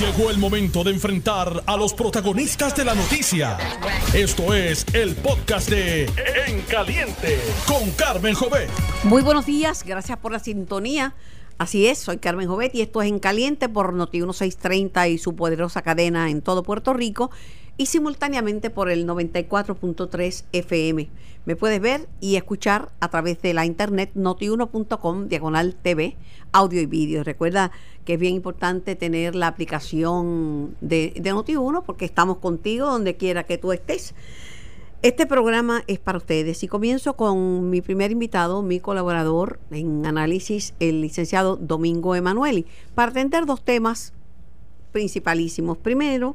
Llegó el momento de enfrentar a los protagonistas de la noticia. Esto es el podcast de En Caliente con Carmen Jovet. Muy buenos días, gracias por la sintonía. Así es, soy Carmen Jovet y esto es En Caliente por Noti 1630 y su poderosa cadena en todo Puerto Rico y simultáneamente por el 94.3 FM. Me puedes ver y escuchar a través de la internet notiuno.com diagonal TV, audio y vídeo. Recuerda que es bien importante tener la aplicación de, de Noti1 porque estamos contigo donde quiera que tú estés. Este programa es para ustedes. Y comienzo con mi primer invitado, mi colaborador en análisis, el licenciado Domingo Emanueli, para atender dos temas principalísimos. Primero,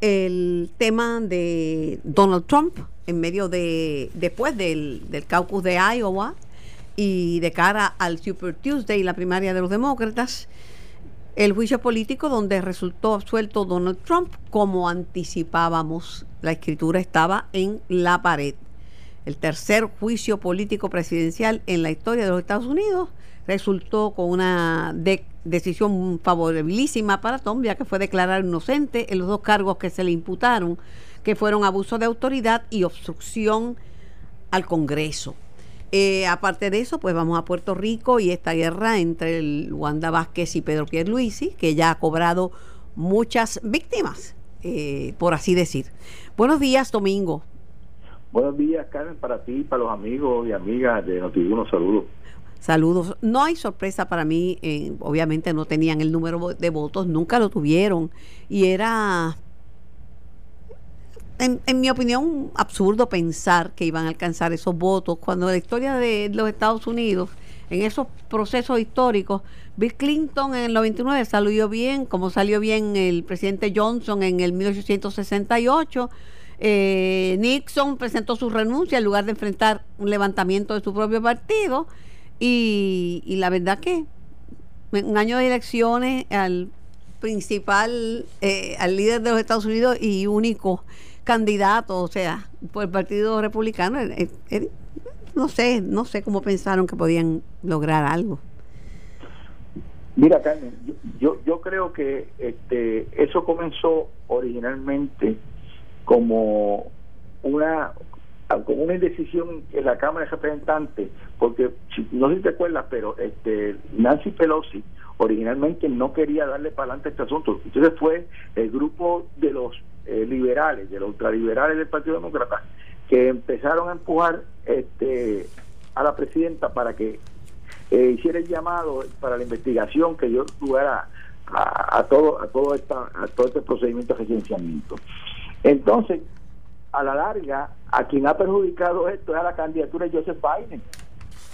el tema de Donald Trump en medio de, después del, del caucus de Iowa y de cara al Super Tuesday, la primaria de los demócratas, el juicio político donde resultó absuelto Donald Trump, como anticipábamos, la escritura estaba en la pared. El tercer juicio político presidencial en la historia de los Estados Unidos resultó con una decisión favorabilísima para Tom, ya que fue declarado inocente en los dos cargos que se le imputaron, que fueron abuso de autoridad y obstrucción al Congreso. Eh, aparte de eso, pues vamos a Puerto Rico y esta guerra entre el Wanda Vázquez y Pedro Pierluisi, que ya ha cobrado muchas víctimas, eh, por así decir. Buenos días, Domingo. Buenos días, Carmen, para ti, para los amigos y amigas de Notiuno, saludos. Saludos. No hay sorpresa para mí, eh, obviamente no tenían el número de votos, nunca lo tuvieron y era, en, mi opinión, absurdo pensar que iban a alcanzar esos votos cuando la historia de los Estados Unidos, en esos procesos históricos, Bill Clinton en el 99 salió bien, como salió bien el presidente Johnson en el 1868. Eh, Nixon presentó su renuncia en lugar de enfrentar un levantamiento de su propio partido. Y, y, la verdad que un año de elecciones al principal, eh, al líder de los Estados Unidos y único candidato, o sea, por el Partido Republicano, eh, eh, no sé, no sé cómo pensaron que podían lograr algo. Mira, Carmen, yo, yo, creo que este, eso comenzó originalmente como una con una indecisión en la Cámara de Representantes, porque no sé si te acuerdas, pero este Nancy Pelosi originalmente no quería darle para adelante este asunto. Entonces fue el grupo de los eh, liberales, de los ultraliberales del Partido Demócrata, que empezaron a empujar este a la presidenta para que eh, hiciera el llamado para la investigación que dio lugar a, a, todo a todo esta a todo este procedimiento de residenciamiento. Entonces, a la larga, a quien ha perjudicado esto es a la candidatura de Joseph Biden,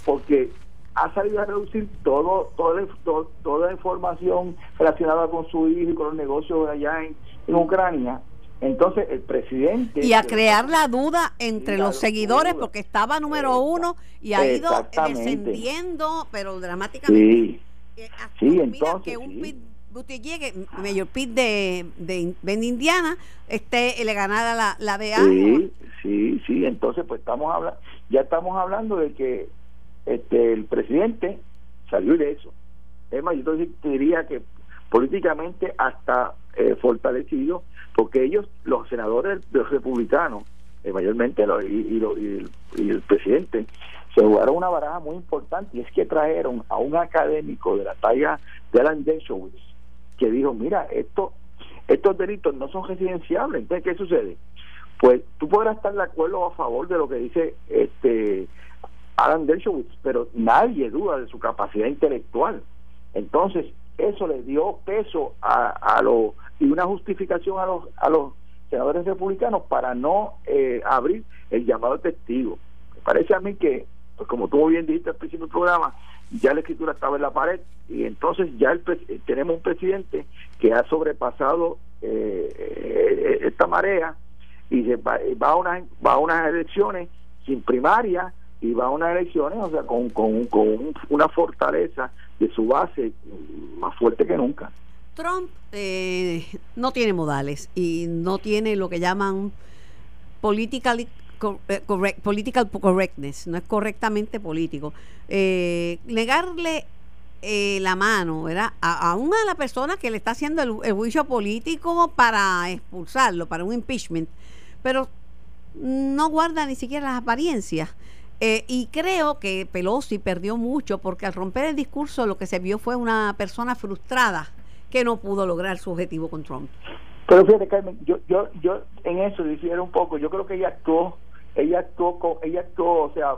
porque ha salido a reducir todo, todo, toda la información relacionada con su hijo y con los negocios allá en Ucrania. Entonces, el presidente. Y a crear la duda entre los seguidores, duda. porque estaba número uno y ha ido descendiendo, pero dramáticamente. Sí, sí entonces. Que un sí. Buttigieg, Mayor Pitt de, de, de, Indiana, este, le ganara la, la de Sí, sí, sí, entonces pues estamos hablando, ya estamos hablando de que este el presidente salió ileso. Es más, yo te diría que políticamente hasta eh, fortalecido, porque ellos, los senadores los republicanos, eh, mayormente lo, y, y, y, el, y el presidente, se jugaron una baraja muy importante y es que trajeron a un académico de la talla de Alan Dershowitz que dijo, mira, esto, estos delitos no son residenciables. Entonces, ¿qué sucede? Pues tú podrás estar de acuerdo a favor de lo que dice este Alan Dershowitz, pero nadie duda de su capacidad intelectual. Entonces, eso le dio peso a, a lo y una justificación a los a los senadores republicanos para no eh, abrir el llamado testigo. Me parece a mí que, pues como tú bien dijiste al principio del programa, ya la escritura estaba en la pared y entonces ya el, tenemos un presidente que ha sobrepasado eh, esta marea y se va, va, a unas, va a unas elecciones sin primaria y va a unas elecciones o sea con, con, con una fortaleza de su base más fuerte que nunca Trump eh, no tiene modales y no tiene lo que llaman correct, political correctness, no es correctamente político. Eh, negarle eh, la mano. A, aún a la persona que le está haciendo el, juicio político para expulsarlo, para un impeachment, pero no guarda ni siquiera las apariencias. Eh, y creo que Pelosi perdió mucho porque al romper el discurso lo que se vio fue una persona frustrada que no pudo lograr su objetivo con Trump. Pero fíjate, Carmen, yo, yo, yo en eso difiero un poco. Yo creo que ella actuó ella actuó, ella actuó, o sea,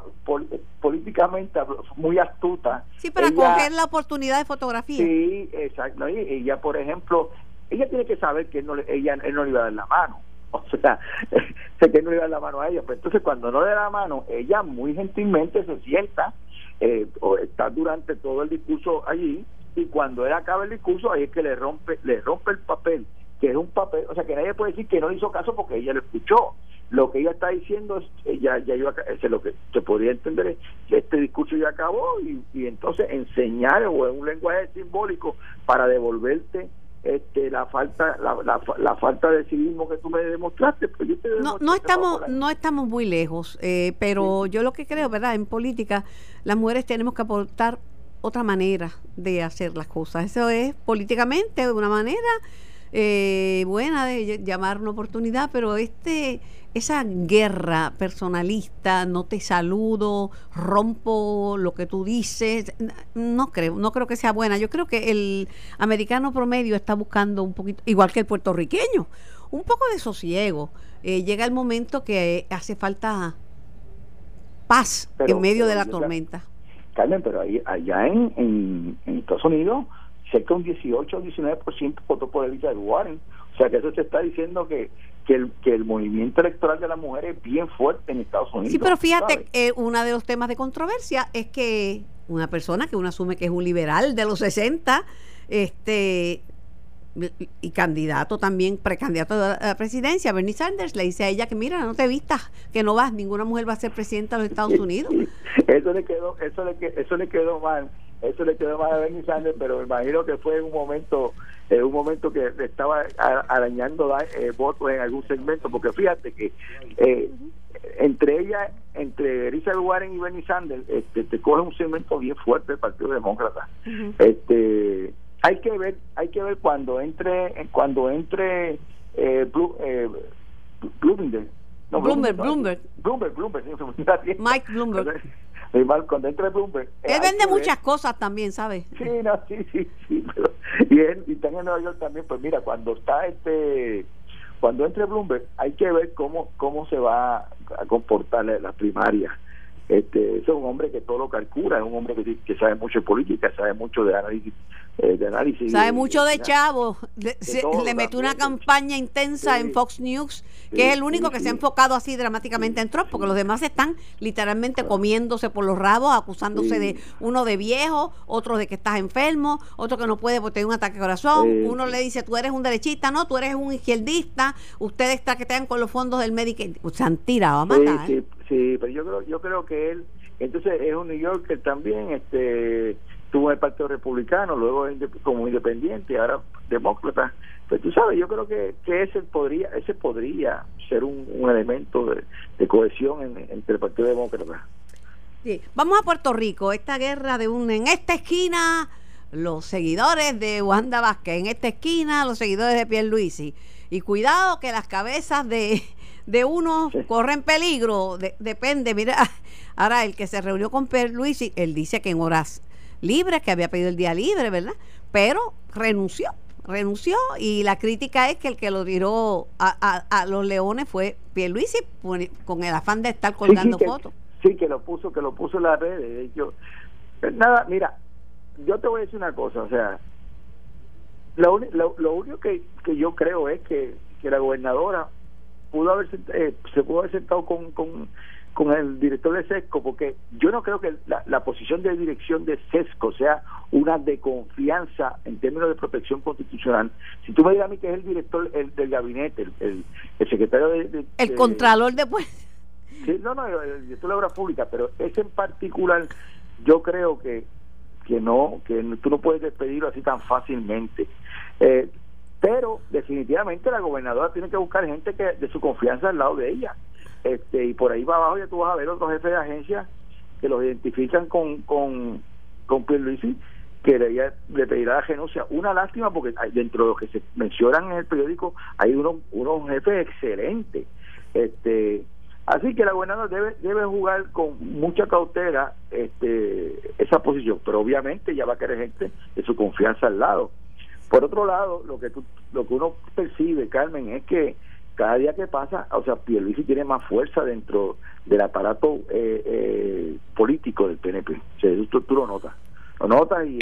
políticamente muy astuta. Sí, para coger la oportunidad de fotografía. Sí, exacto. Y ella, por ejemplo, ella tiene que saber que no, ella él no le iba a dar la mano. O sea, sé que no le iba a dar la mano a ella. Pero entonces, cuando no le da la mano, ella muy gentilmente se sienta eh, o está durante todo el discurso allí y cuando él acaba el discurso ahí es que le rompe le rompe el papel que es un papel o sea que nadie puede decir que no hizo caso porque ella lo escuchó. Lo que ella está diciendo es eh, ya ya iba es lo que se podría entender es que este discurso ya acabó y, y entonces enseñar o en un lenguaje simbólico para devolverte este la falta la, la, falta de civismo que tú me demostraste pues no no estamos no estamos muy lejos eh, pero yo lo que creo verdad en política las mujeres tenemos que aportar otra manera de hacer las cosas eso es políticamente de una manera eh, buena de llamar una oportunidad pero este esa guerra personalista, no te saludo, rompo lo que tú dices, no creo, no creo que sea buena. Yo creo que el americano promedio está buscando un poquito, igual que el puertorriqueño, un poco de sosiego. Eh, llega el momento que hace falta paz en medio de la tormenta. Carmen, pero ahí, allá en, en, Estados Unidos, cerca de un 18 o 19% votó por Elizabeth Warren. O sea que eso se está diciendo que que el, que el movimiento electoral de las mujeres es bien fuerte en Estados Unidos. Sí, pero fíjate, eh, uno de los temas de controversia es que una persona que uno asume que es un liberal de los 60, este y candidato también, precandidato a la presidencia, Bernie Sanders, le dice a ella que mira, no te vistas, que no vas, ninguna mujer va a ser presidenta de los Estados Unidos. Eso le quedó, eso le, eso le quedó mal, eso le quedó mal a Bernie Sanders, pero me imagino que fue en un momento en un momento que estaba arañando eh, votos en algún segmento, porque fíjate que eh, entre ella, entre Elizabeth Warren y Bernie Sanders, este, te coge un segmento bien fuerte del Partido Demócrata. Este, hay que ver, hay que ver cuando entre, cuando entre eh, eh Bloomberg, no, Bloomberg, Bloomberg, Bloomberg, Bloomberg, Mike Bloomberg. cuando entre Bloomberg. Él vende muchas cosas también, ¿sabes? Sí, no, sí, sí, sí. Pero, y, él, y está en Nueva York también, pues mira, cuando está este. Cuando entre Bloomberg, hay que ver cómo cómo se va a comportar la primaria este, es un hombre que todo lo calcula, es un hombre que, que sabe mucho de política, sabe mucho de análisis. Eh, de análisis sabe mucho de, Chavo, le metió una campaña intensa en Fox News, que es el único que se ha enfocado así dramáticamente en Trump, porque los demás están literalmente comiéndose por los rabos, acusándose de uno de viejo, otro de que estás enfermo, otro que no puede porque tiene un ataque de corazón, uno le dice tú eres un derechista, no, tú eres un izquierdista, ustedes están con los fondos del Medicaid, se han tirado a matar. Sí, pero yo creo, yo creo que él, entonces es un New Yorker también, este, tuvo el Partido Republicano, luego como independiente, ahora demócrata. Pues tú sabes, yo creo que, que ese podría, ese podría ser un, elemento de, cohesión entre el Partido Demócrata. Sí. Vamos a Puerto Rico, esta guerra de un en esta esquina los seguidores de Wanda Vázquez, en esta esquina los seguidores de Pierluisi. Y cuidado que las cabezas de de uno corren peligro, depende, mira, ahora el que se reunió con Luis, él dice que en horas libres, que había pedido el día libre, ¿verdad? Pero renunció, renunció y la crítica es que el que lo tiró a, los leones fue Pierluisi con el afán de estar colgando fotos. Sí, que lo puso, que lo puso en las redes. Yo, pues nada, mira, yo te voy a decir una cosa, o sea, lo, único que, que yo creo es que, que la gobernadora pudo haber eh, se pudo haber sentado con, con, con el director de SESCO, porque yo no creo que la, la, posición de dirección de SESCO sea una de confianza en términos de protección constitucional. Si tú me digas a mí que es el director el, del gabinete, el, el, secretario de, El contralor de Sí, no, no, el director de obra pública, pero ese en particular yo creo que que no, que tú no puedes despedirlo así tan fácilmente. Eh, pero definitivamente la gobernadora tiene que buscar gente que de su confianza al lado de ella este y por ahí va abajo ya tú vas a ver otros jefes de agencia que los identifican con con con Pierluisi que le, le pedirá la renuncia. Una lástima porque dentro de lo que se mencionan en el periódico hay unos, unos jefes excelentes. Este, así que la gobernadora debe, debe jugar con mucha cautela este, esa posición, pero obviamente ya va a querer gente de su confianza al lado. Por otro lado, lo que, lo que uno percibe, Carmen, es que cada día que pasa, o sea, Pierluisi tiene más fuerza dentro del aparato eh, eh, político del PNP. O sea, tú, tú lo notas lo notas y,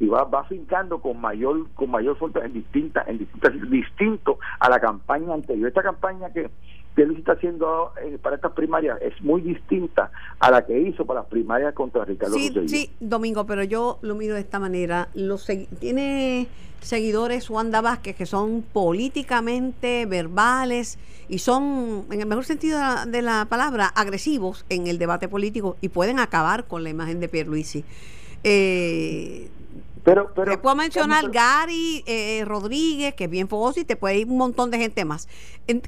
y, va, va fincando con mayor con mayor fuerza en distintas en distintas distinto a la campaña anterior esta campaña que él está haciendo eh, para estas primarias es muy distinta a la que hizo para las primarias contra Ricardo Sí, sí, Domingo, pero yo lo miro de esta manera. Los tiene seguidores Wanda Vázquez que son políticamente verbales y son, en el mejor sentido de la, de la palabra, agresivos en el debate político y pueden acabar con la imagen de Pierluisi. Eh, pero, pero, te puedo mencionar Gary eh, Rodríguez, que es bien fogoso, y te puede ir un montón de gente más.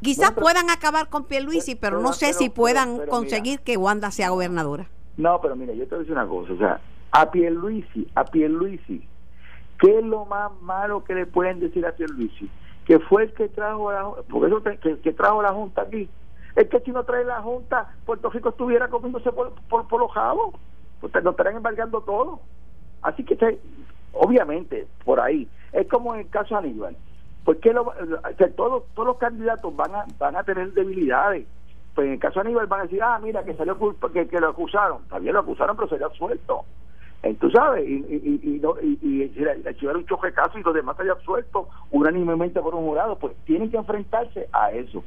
quizás puedan acabar con Pierluisi, pero, pero no sé si puedan conseguir que Wanda sea gobernadora. No, pero mira, yo te voy a decir una cosa. O sea, a Pierluisi, a Pierluisi, ¿qué es lo más malo que le pueden decir a Pierluisi? Que fue el que trajo la, porque eso que, que trajo la Junta aquí. Es que si no trae la Junta, Puerto Rico estuviera comiéndose por, por, por los jabos. Pues lo estarían embargando todo. Así que obviamente, por ahí. Es como en el caso de Aníbal. Porque lo, todos, todos los candidatos van a, van a tener debilidades. Pues en el caso Aníbal van a decir, ah, mira, que salió que, que lo acusaron. También lo acusaron, pero sería suelto. Tú sabes, y, y, y, no, y, y un choque caso y los demás se absuelto unánimemente por un jurado, pues tienen que enfrentarse a eso.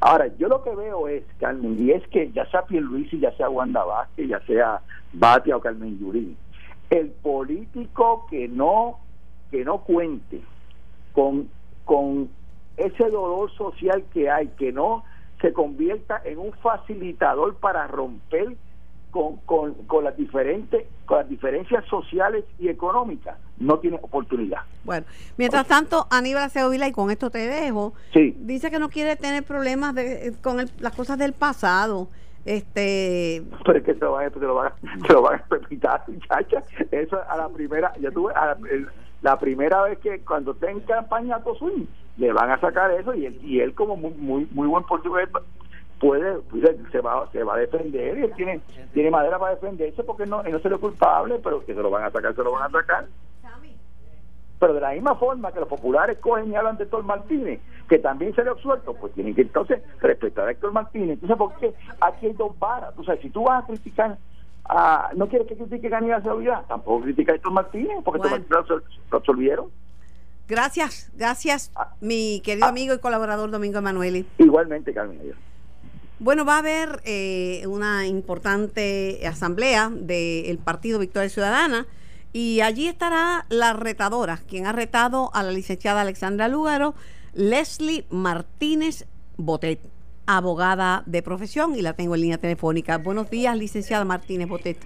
Ahora, yo lo que veo es, Carmen, y es que ya sea Pierluisi, ya sea Wanda Vázquez, ya sea Batia o Carmen Yurín, el político que no que no cuente con con ese dolor social que hay que no se convierta en un facilitador para romper con, con, con las diferentes con las diferencias sociales y económicas no tiene oportunidad. Bueno, mientras tanto, Aníbal Acevedo y con esto te dejo, sí. dice que no quiere tener problemas de, con las cosas del pasado este pero es que te lo van, te lo van, te lo van a permitir muchacha. Eso a la primera ya tuve la primera vez que cuando esté en campaña Tosuin le van a sacar eso y él, y él como muy muy, muy buen portugués puede se va se va a defender y él tiene tiene madera para defenderse porque no no se le culpable pero que se lo van a sacar se lo van a sacar pero de la misma forma que los populares cogen y hablan de Héctor Martínez, que también se le absuelto, pues tienen que entonces respetar a Héctor Martínez. Entonces, porque aquí hay dos varas. O sea, si tú vas a criticar, a, no quieres que critique a Aníbal Seguridad, tampoco critica a Héctor Martínez, porque bueno. Héctor lo absolvieron. Gracias, gracias, ah. mi querido ah. amigo y colaborador Domingo Emanueli. Igualmente, Carmen. Bueno, va a haber eh, una importante asamblea del Partido Victoria Ciudadana y allí estará la retadora, quien ha retado a la licenciada Alexandra Lúgaro, Leslie Martínez Botet, abogada de profesión, y la tengo en línea telefónica. Buenos días, licenciada Martínez Botet.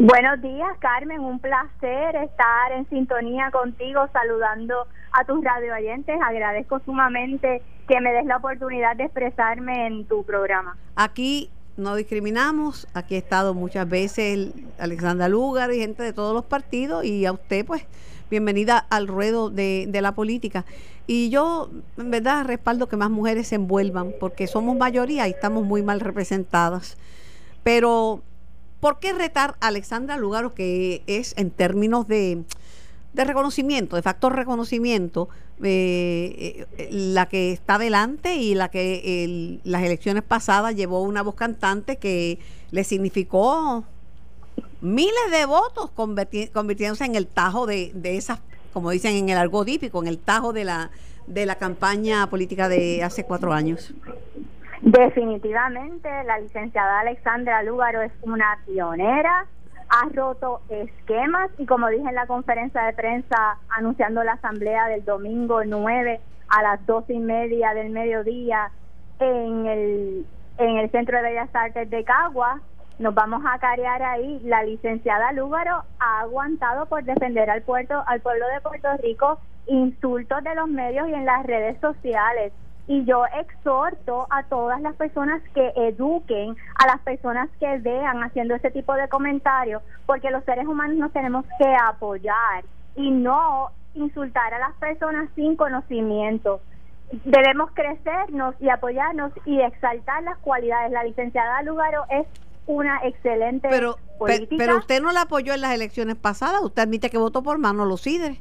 Buenos días, Carmen. Un placer estar en sintonía contigo, saludando a tus radioyentes. Agradezco sumamente que me des la oportunidad de expresarme en tu programa. Aquí no discriminamos. Aquí ha estado muchas veces Alexandra Lugar y gente de todos los partidos y a usted pues bienvenida al ruedo de, de, la política. Y yo en verdad respaldo que más mujeres se envuelvan porque somos mayoría y estamos muy mal representadas. Pero ¿por qué retar a Alexandra Lugaro que es en términos de de reconocimiento, de factor reconocimiento, eh, eh, la que está delante y la que las elecciones pasadas llevó una voz cantante que le significó miles de votos convirtiéndose en el tajo de, de esas, como dicen en el argot típico, en el tajo de la, de la campaña política de hace cuatro años. Definitivamente, la licenciada Alexandra Lúgaro es una pionera, ha roto esquemas y como dije en la conferencia de prensa anunciando la asamblea del domingo 9 a las doce y media del mediodía en el, en el Centro de Bellas Artes de Cagua, nos vamos a carear ahí. La licenciada Lúgaro ha aguantado por defender al puerto, al pueblo de Puerto Rico, insultos de los medios y en las redes sociales. Y yo exhorto a todas las personas que eduquen, a las personas que vean haciendo ese tipo de comentarios, porque los seres humanos nos tenemos que apoyar y no insultar a las personas sin conocimiento. Debemos crecernos y apoyarnos y exaltar las cualidades. La licenciada Lugaro es una excelente pero, política. Pero usted no la apoyó en las elecciones pasadas, usted admite que votó por Manolo Sidre.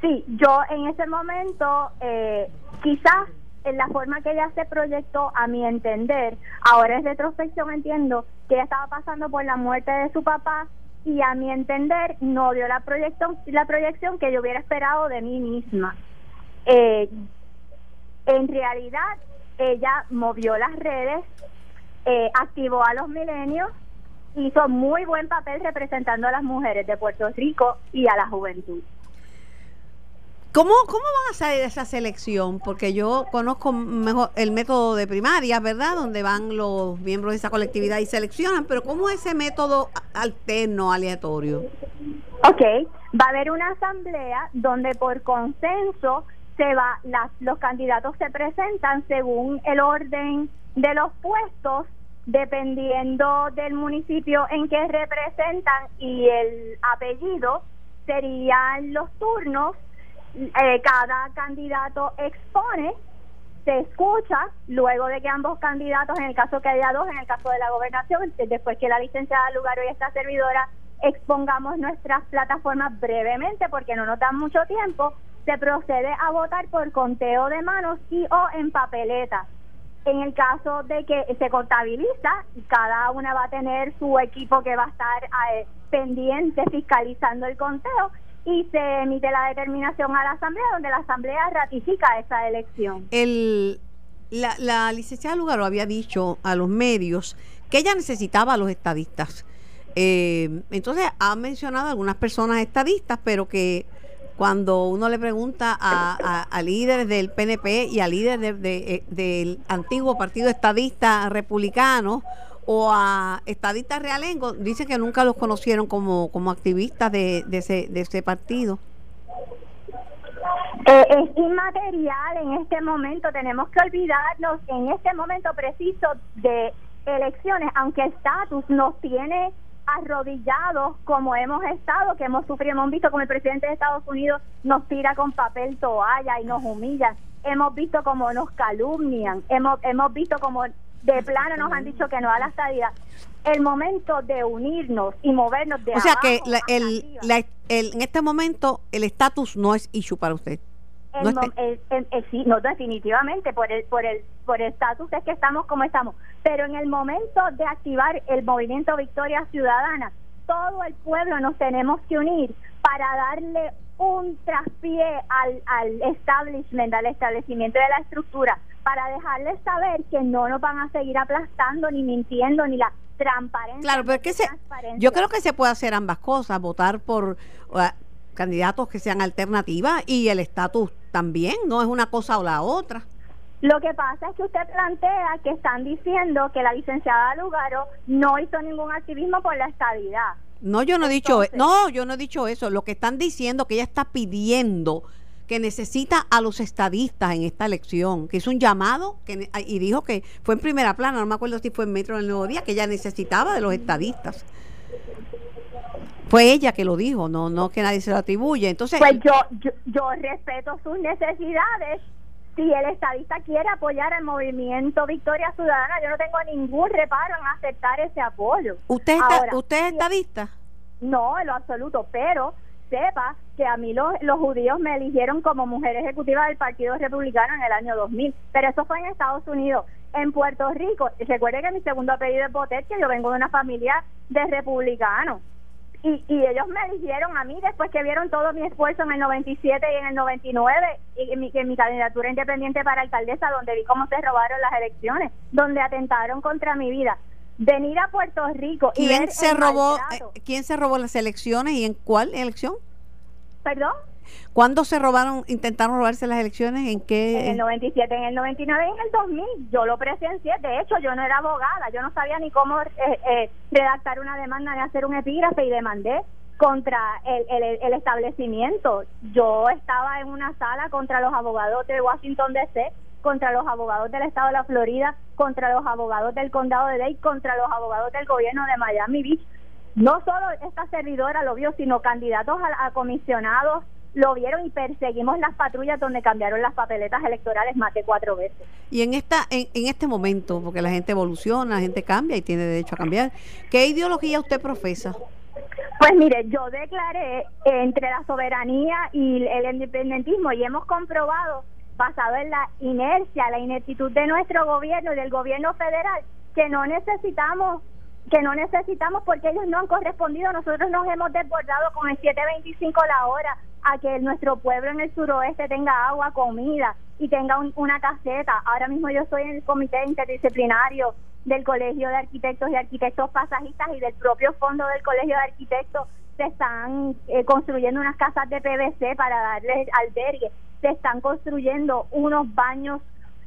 Sí, yo en ese momento eh, quizás en la forma que ella se proyectó, a mi entender, ahora es retrospección, entiendo que ella estaba pasando por la muerte de su papá y a mi entender no dio la proyección, la proyección que yo hubiera esperado de mí misma. Eh, en realidad, ella movió las redes, eh, activó a los milenios, hizo muy buen papel representando a las mujeres de Puerto Rico y a la juventud. ¿Cómo, ¿Cómo van a salir esa selección? Porque yo conozco mejor el método de primaria, ¿verdad? Donde van los miembros de esa colectividad y seleccionan, pero ¿cómo es ese método alterno, aleatorio? Ok, va a haber una asamblea donde por consenso se va, las, los candidatos se presentan según el orden de los puestos, dependiendo del municipio en que representan y el apellido, serían los turnos eh, cada candidato expone, se escucha, luego de que ambos candidatos, en el caso que haya dos, en el caso de la gobernación, después que la licenciada Lugaro y esta servidora expongamos nuestras plataformas brevemente, porque no nos dan mucho tiempo, se procede a votar por conteo de manos y o en papeleta. En el caso de que se contabiliza, cada una va a tener su equipo que va a estar eh, pendiente fiscalizando el conteo y se emite la determinación a la Asamblea, donde la Asamblea ratifica esa elección. El, la, la licenciada Lugaro había dicho a los medios que ella necesitaba a los estadistas. Eh, entonces ha mencionado algunas personas estadistas, pero que cuando uno le pregunta a, a, líderes del PNP y a líderes de, del antiguo partido estadista republicano o a estadistas realengos, dicen que nunca los conocieron como, como activistas de, de, ese, de ese partido. Eh, es inmaterial en este momento, tenemos que olvidarnos en este momento preciso de elecciones, aunque el estatus nos tiene arrodillados como hemos estado, que hemos sufrido, hemos visto como el presidente de Estados Unidos nos tira con papel toalla y nos humilla, hemos visto como nos calumnian, hemos, hemos visto como de plano nos han dicho que no a la estadía. El momento de unirnos y movernos de O sea que el, el, en este momento el estatus no es issue para usted. no, sí, no definitivamente por el por el por el estatus es que estamos como estamos, pero en el momento de activar el movimiento Victoria Ciudadana, todo el pueblo nos tenemos que unir para darle un traspié al, al establishment, al establecimiento de la estructura, para dejarles saber que no nos van a seguir aplastando, ni mintiendo, ni la transparencia. Claro, pero que se, yo creo que se puede hacer ambas cosas, votar por candidatos que sean alternativas y el estatus también, no es una cosa o la otra. Lo que pasa es que usted plantea que están diciendo que la licenciada Lugaro no hizo ningún activismo por la estabilidad. No, yo no he dicho, no, yo no he dicho eso. Lo que están diciendo que ella está pidiendo que necesita a los estadistas en esta elección, que hizo un llamado que, y dijo que fue en primera plana, no me acuerdo si fue en Metro del Nuevo Día, que ella necesitaba de los estadistas. Fue ella que lo dijo, no no que nadie se lo atribuye. Entonces, pues yo, yo, yo respeto sus necesidades. Si el estadista quiere apoyar al movimiento Victoria Ciudadana, yo no tengo ningún reparo en aceptar ese apoyo. ¿Usted, está, ¿usted es estadista? No, en lo absoluto, pero sepa que a mí los, los judíos me eligieron como mujer ejecutiva del Partido Republicano en el año 2000, pero eso fue en Estados Unidos. En Puerto Rico, recuerde que mi segundo apellido es Botet, que yo vengo de una familia de republicanos. Y, y ellos me eligieron a mí después que vieron todo mi esfuerzo en el 97 y en el 99 y en mi, en mi candidatura independiente para alcaldesa donde vi cómo se robaron las elecciones, donde atentaron contra mi vida venir a Puerto Rico y ¿Quién se robó eh, quién se robó las elecciones y en cuál elección? ¿Perdón? ¿Cuándo se robaron, intentaron robarse las elecciones? ¿En qué? En el 97, en el 99 y en el 2000. Yo lo presencié. De hecho, yo no era abogada. Yo no sabía ni cómo eh, eh, redactar una demanda ni hacer un epígrafe y demandé contra el, el, el, establecimiento. Yo estaba en una sala contra los abogados de Washington DC contra los abogados del estado de la Florida, contra los abogados del condado de Dade, contra los abogados del gobierno de Miami Beach. No solo esta servidora lo vio, sino candidatos a, comisionados lo vieron y perseguimos las patrullas donde cambiaron las papeletas electorales más de cuatro veces. Y en esta en, en este momento, porque la gente evoluciona, la gente cambia y tiene derecho a cambiar, ¿qué ideología usted profesa? Pues mire, yo declaré entre la soberanía y el independentismo y hemos comprobado basado en la inercia, la ineptitud de nuestro gobierno y del gobierno federal, que no necesitamos que no necesitamos porque ellos no han correspondido, nosotros nos hemos desbordado con el 7.25 la hora a que nuestro pueblo en el suroeste tenga agua, comida y tenga una caseta. Ahora mismo yo estoy en el comité interdisciplinario del Colegio de Arquitectos y Arquitectos Pasajistas y del propio fondo del Colegio de Arquitectos se están eh, construyendo unas casas de PVC para darles albergue se están construyendo unos baños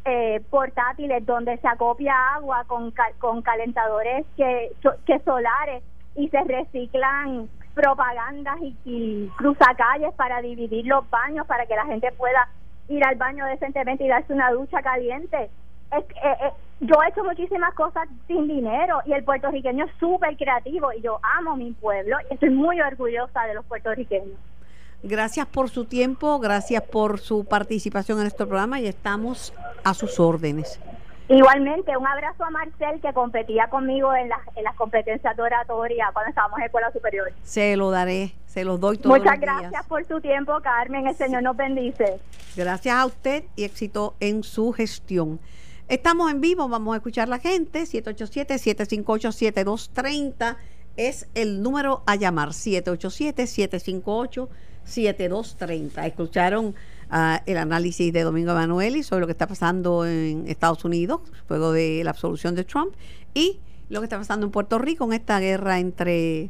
eh, portátiles donde se acopia agua con, con calentadores que, que solares y se reciclan propagandas y, y cruzacalles para dividir los baños para que la gente pueda ir al baño decentemente y darse una ducha caliente. Es, eh, eh, yo he hecho muchísimas cosas sin dinero y el puertorriqueño es súper creativo y yo amo mi pueblo y estoy muy orgullosa de los puertorriqueños. Gracias por su tiempo, gracias por su participación en este programa y estamos a sus órdenes. Igualmente, un abrazo a Marcel que competía conmigo en las, en las competencias de oratoria cuando estábamos en escuela superior. Se lo daré, se los doy todos Muchas gracias por su tiempo, Carmen. El Señor nos bendice. Gracias a usted y éxito en su gestión. Estamos en vivo, vamos a escuchar a la gente. 787-758-7230 es el número a llamar. 787-758. 7230. Escucharon el análisis de Domingo Emanueli sobre lo que está pasando en Estados Unidos, luego de la absolución de Trump, y lo que está pasando en Puerto Rico en esta guerra entre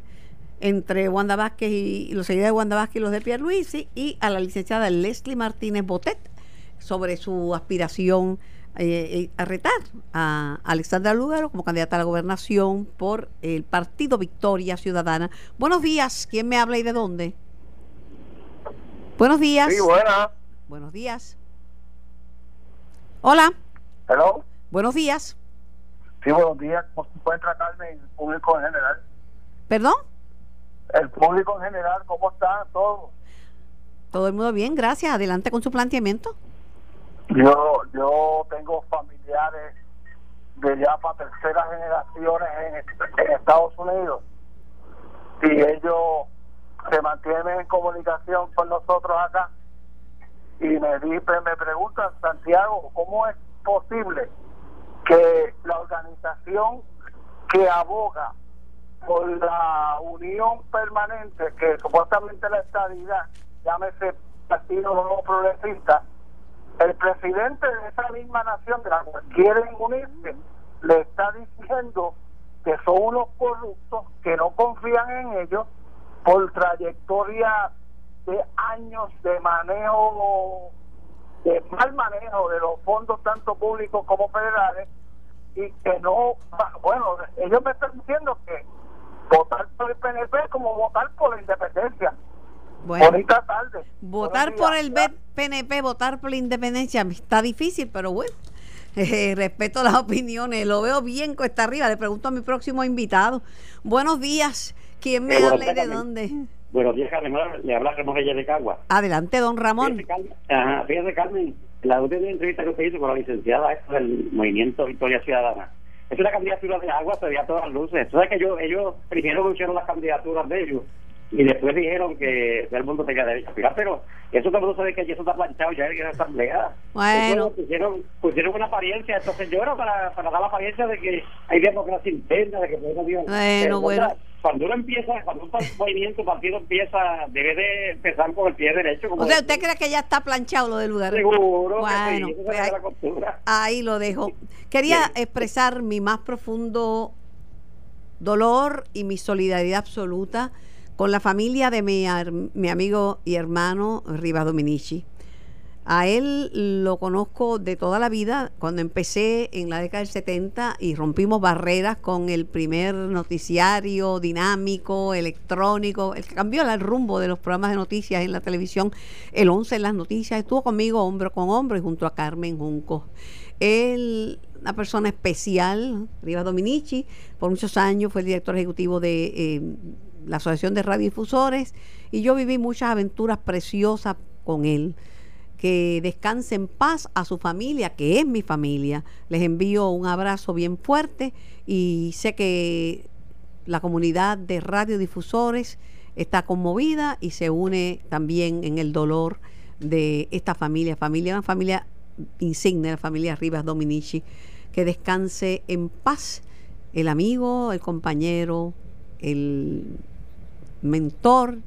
entre Wanda Vázquez y, los seguidores de Wanda Vázquez y los de Pierluisi y a la licenciada Leslie Martínez Botet sobre su aspiración eh, eh, a retar a Alexandra Lugaro como candidata a la gobernación por el partido Victoria Ciudadana. Buenos días, ¿quién me habla y de dónde? Buenos días. Sí. Buenos días. Hola. Hello. Buenos días. Sí, buenos días. ¿Cómo se encuentra Carmen el público en general? ¿Perdón? El público en general, ¿cómo está todo? Todo el mundo bien, gracias. Adelante con su planteamiento. Yo, yo tengo familiares de ya para terceras generaciones en Estados Unidos y ellos se mantiene en comunicación con nosotros acá y me, dice, me preguntan, Santiago, ¿cómo es posible que la organización que aboga por la unión permanente, que supuestamente la estabilidad, llámese Partido Nuevo Progresista, el presidente de esa misma nación de la cual quieren unirse, le está diciendo que son unos corruptos, que no confían en ellos por trayectoria de años de manejo, de mal manejo de los fondos tanto públicos como federales y que no, bueno, ellos me están diciendo que votar por el PNP es como votar por la independencia. Bueno, Bonita tarde. Votar por el PNP, votar por la independencia está difícil, pero bueno. respeto las opiniones, lo veo bien cuesta arriba. Le pregunto a mi próximo invitado. Buenos días. ¿Quién me habla y de dónde? Buenos días, Carmen. Le habla Ramón Reyes de Cagua. Adelante, don Ramón. Fíjese, Carmen, la última entrevista que usted hizo con la licenciada del Movimiento Victoria Ciudadana. Es una candidatura de agua, se veía todas las luces. Sabes que ellos, ellos primero hicieron las candidaturas de ellos y después dijeron que todo el mundo tenía derecho a pero eso todo el mundo sabe que eso está planchado ya en la asamblea bueno pusieron, pusieron una apariencia estos señores para, para dar la apariencia de que hay democracia interna de que bueno bueno cuando uno empieza, cuando un movimiento, partido empieza, debe de empezar con el pie derecho. o sea, ¿usted cree que ya está planchado lo del lugar? Seguro, bueno, pues ahí, lo dejo. Quería expresar mi más profundo dolor y mi solidaridad absoluta con la familia de mi, mi amigo y hermano Rivas Dominici. A él lo conozco de toda la vida, cuando empecé en la década del 70 y rompimos barreras con el primer noticiario dinámico, electrónico, el que cambió el rumbo de los programas de noticias en la televisión, el 11 en las noticias, estuvo conmigo hombro con hombro y junto a Carmen Junco. Él, una persona especial, Rivas Dominici, por muchos años fue el director ejecutivo de eh, la Asociación de Radiodifusores y yo viví muchas aventuras preciosas con él que descanse en paz a su familia, que es mi familia. Les envío un abrazo bien fuerte y sé que la comunidad de radiodifusores está conmovida y se une también en el dolor de esta familia, familia, una familia insigne, la familia Rivas Dominici. Que descanse en paz el amigo, el compañero, el mentor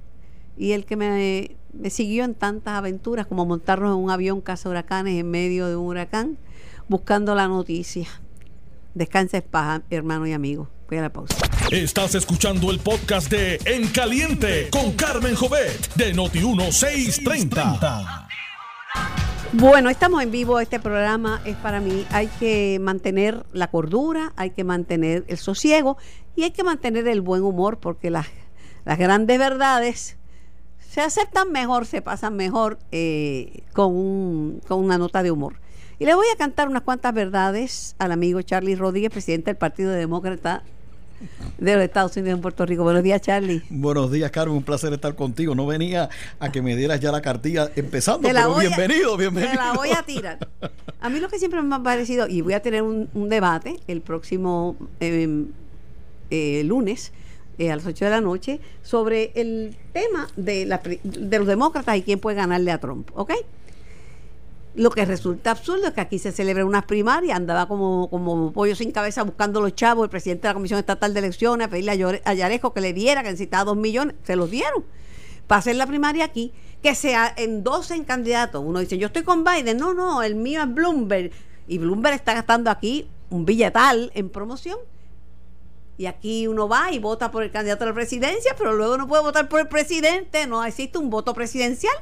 y el que me me siguió en tantas aventuras como montarnos en un avión caza huracanes en medio de un huracán, buscando la noticia. Descansa en paz, hermano y amigo. Voy a la pausa. Estás escuchando el podcast de En Caliente con Carmen Jovet de Noti1630. Bueno, estamos en vivo. Este programa es para mí. Hay que mantener la cordura, hay que mantener el sosiego y hay que mantener el buen humor porque las, las grandes verdades se aceptan mejor, se pasan mejor eh, con, con una nota de humor. Y le voy a cantar unas cuantas verdades al amigo Charlie Rodríguez, presidente del Partido Demócrata de los Estados Unidos en Puerto Rico. Buenos días, Charlie. Buenos días, Carmen. Un placer estar contigo. No venía a que me dieras ya la cartilla empezando, pero bienvenido, bienvenido. Te la voy a tirar. A mí lo que siempre me ha parecido, y voy a tener un, debate el próximo em, eh, lunes eh, a las 8 de la noche sobre el tema de, la, de los demócratas y quién puede ganarle a Trump, ¿ok? Lo que resulta absurdo es que aquí se celebra unas primarias, andaba como, como pollo sin cabeza buscando los chavos, el presidente de la Comisión Estatal de Elecciones, a pedirle a, Yarejo que le diera, que necesitaba dos millones, se los dieron. Para hacer la primaria aquí, que se endosen candidatos. Uno dice, yo estoy con Biden, no, no, el mío es Bloomberg. Y Bloomberg está gastando aquí un billetal en promoción y aquí uno va y vota por el candidato a la presidencia, pero luego no puede votar por el presidente, no existe un voto presidencial,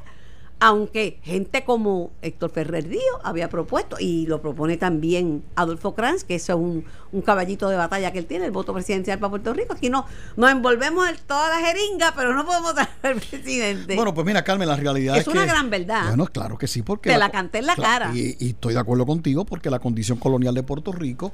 aunque gente como Héctor Ferrer Díaz había propuesto, y lo propone también Adolfo Kranz, que eso es un, un, caballito de batalla que él tiene, el voto presidencial para Puerto Rico. Aquí no nos envolvemos en toda la jeringa, pero no podemos votar el presidente. Bueno, pues mira, Carmen, la realidad es, es una gran verdad. Bueno, claro que sí, porque... Te la, canté en la cara. Y, y estoy de acuerdo contigo, porque la condición colonial de Puerto Rico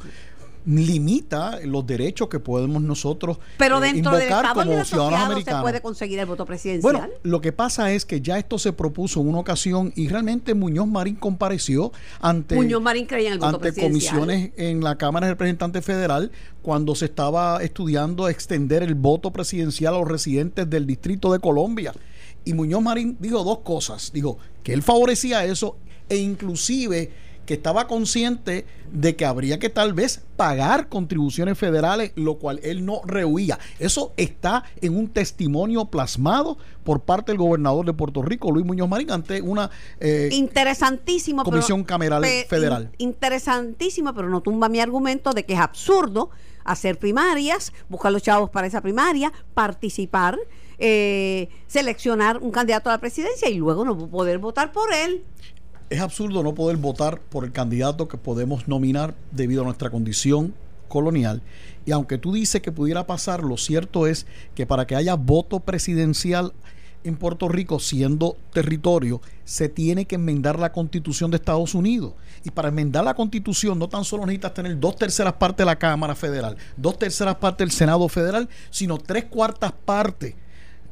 limita los derechos que podemos nosotros Pero eh, dentro invocar como ciudadanos americanos. se puede conseguir el voto presidencial. Bueno, lo que pasa es que ya esto se propuso en una ocasión y realmente Muñoz Marín compareció ante Muñoz Marín creía en el voto ante comisiones en la Cámara de Representantes Federal cuando se estaba estudiando extender el voto presidencial a los residentes del Distrito de Colombia. Y Muñoz Marín dijo dos cosas, dijo que él favorecía eso e inclusive que estaba consciente de que habría que tal vez pagar contribuciones federales, lo cual él no rehuía. Eso está en un testimonio plasmado por parte del gobernador de Puerto Rico, Luis Muñoz Marín, ante una eh, interesantísimo comisión cameral federal. interesantísimo, pero no tumba mi argumento de que es absurdo hacer primarias, buscar los chavos para esa primaria, participar. Eh, seleccionar un candidato a la presidencia y luego no poder votar por él es absurdo no poder votar por el candidato que podemos nominar debido a nuestra condición colonial. Y aunque tú dices que pudiera pasar, lo cierto es que para que haya voto presidencial en Puerto Rico siendo territorio, se tiene que enmendar la constitución de Estados Unidos. Y para enmendar la constitución no tan solo necesitas tener dos terceras partes de la Cámara Federal, dos terceras partes del Senado Federal, sino tres cuartas partes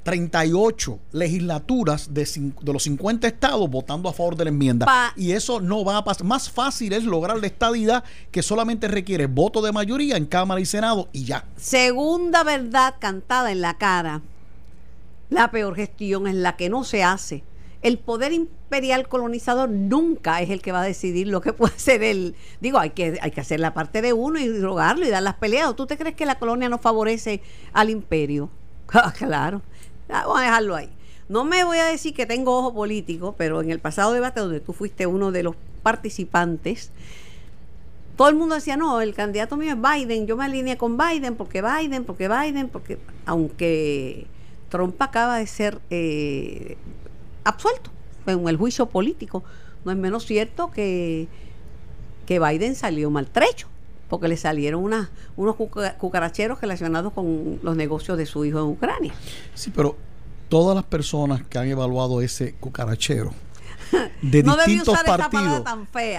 38 legislaturas de, de, los 50 estados votando a favor de la enmienda. y eso no va a pasar. Más fácil es lograr la estadidad que solamente requiere voto de mayoría en Cámara y Senado y ya. Segunda verdad cantada en la cara. La peor gestión es la que no se hace. El poder imperial colonizador nunca es el que va a decidir lo que puede hacer él. Digo, hay que, hay que hacer la parte de uno y rogarlo y dar las peleas. ¿Tú te crees que la colonia no favorece al imperio? Ah. Vamos a dejarlo ahí. No me voy a decir que tengo ojo político, pero en el pasado debate donde tú fuiste uno de los participantes, todo el mundo decía, no, el candidato mío es Biden, yo me alineé con Biden, porque Biden, porque Biden, porque aunque Trump acaba de ser eh, absuelto en el juicio político, no es menos cierto que, que Biden salió maltrecho, porque le salieron unas, unos cucaracheros relacionados con los negocios de su hijo en Ucrania. Sí, pero todas las personas que han evaluado ese cucarachero de distintos partidos,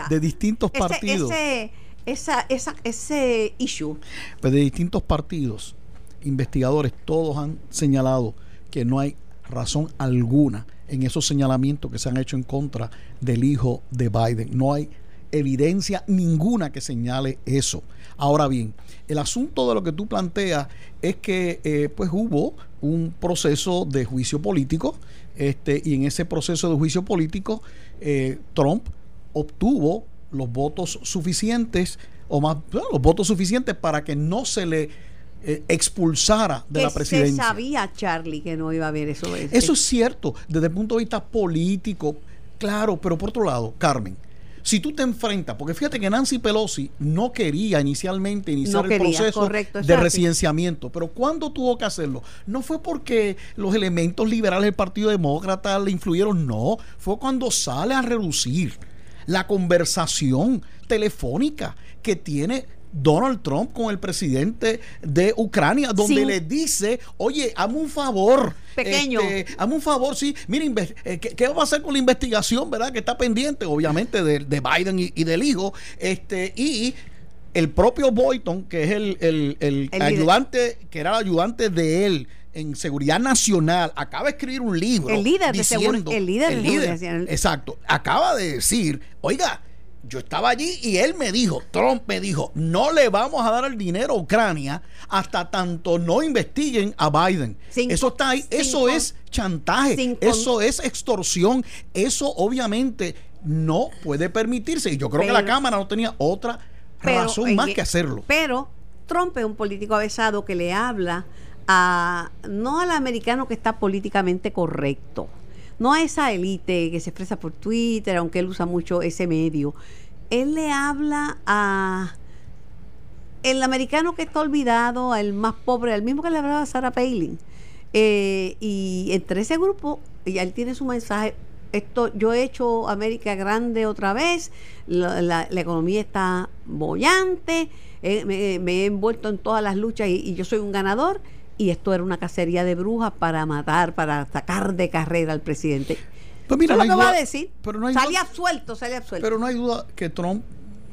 de distintos partidos, ese, esa, esa, ese issue, pues de distintos partidos, investigadores, todos han señalado que no hay razón alguna en esos señalamientos que se han hecho en contra del hijo de Biden. No hay evidencia ninguna que señale eso. Ahora bien, el asunto de lo que tú planteas es que eh, pues hubo un proceso de juicio político este, y en ese proceso de juicio político eh, Trump obtuvo los votos suficientes o más los votos suficientes para que no se le eh, expulsara de la presidencia. Se sabía, Charlie, que no iba a haber eso. Eso es cierto, desde el punto de vista político, claro, pero por otro lado, Carmen, si tú te enfrentas, porque fíjate que Nancy Pelosi no quería inicialmente iniciar el proceso de residenciamiento, pero cuando tuvo que hacerlo? No fue porque los elementos liberales del Partido Demócrata le influyeron, no, fue cuando sale a reducir la conversación telefónica que tiene Donald Trump con el presidente de Ucrania, donde le dice, oye, hazme un favor. Pequeño. Este, hazme un favor, sí. Miren, eh, ¿qué, va a hacer con la investigación, verdad? Que está pendiente, obviamente, de, Biden y, del hijo. Este, y el propio Boyton, que es el, ayudante, que era el ayudante de él en seguridad nacional, acaba de escribir un libro. El líder de seguridad. El líder, el líder Exacto. Acaba de decir, oiga, yo estaba allí y él me dijo, Trump me dijo, no le vamos a dar el dinero a Ucrania hasta tanto no investiguen a Biden. eso está ahí, eso es chantaje, eso es extorsión, eso obviamente no puede permitirse. Y yo creo que la Cámara no tenía otra razón más que hacerlo. Pero Trump es un político avesado que le habla a no al americano que está políticamente correcto no a esa élite que se expresa por Twitter, aunque él usa mucho ese medio. Él le habla a el americano que está olvidado, al más pobre, al mismo que le hablaba a Sarah Palin. Eh, y entre ese grupo, y él tiene su mensaje, esto yo he hecho América grande otra vez, la, economía está bollante, eh, me, he envuelto en todas las luchas y yo soy un ganador y esto era una cacería de brujas para matar, para sacar de carrera al presidente. Pues mira, lo que va a decir. Pero no hay salía suelto, salía suelto. Pero no hay duda que Trump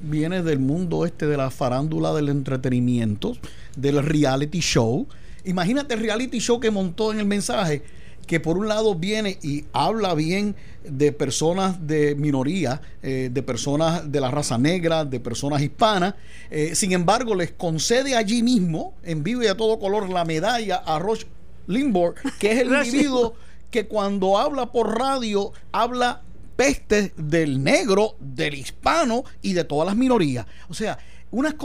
viene del mundo este de la farándula del entretenimiento, del reality show. Imagínate el reality show que montó en el mensaje que por un lado viene y habla bien de personas de minoría, eh, de personas de la raza negra, de personas hispanas, eh, sin embargo les concede allí mismo, en vivo y a todo color, la medalla a Roche Limbaugh, que es el individuo que cuando habla por radio habla peste del negro, del hispano y de todas las minorías. O sea, una,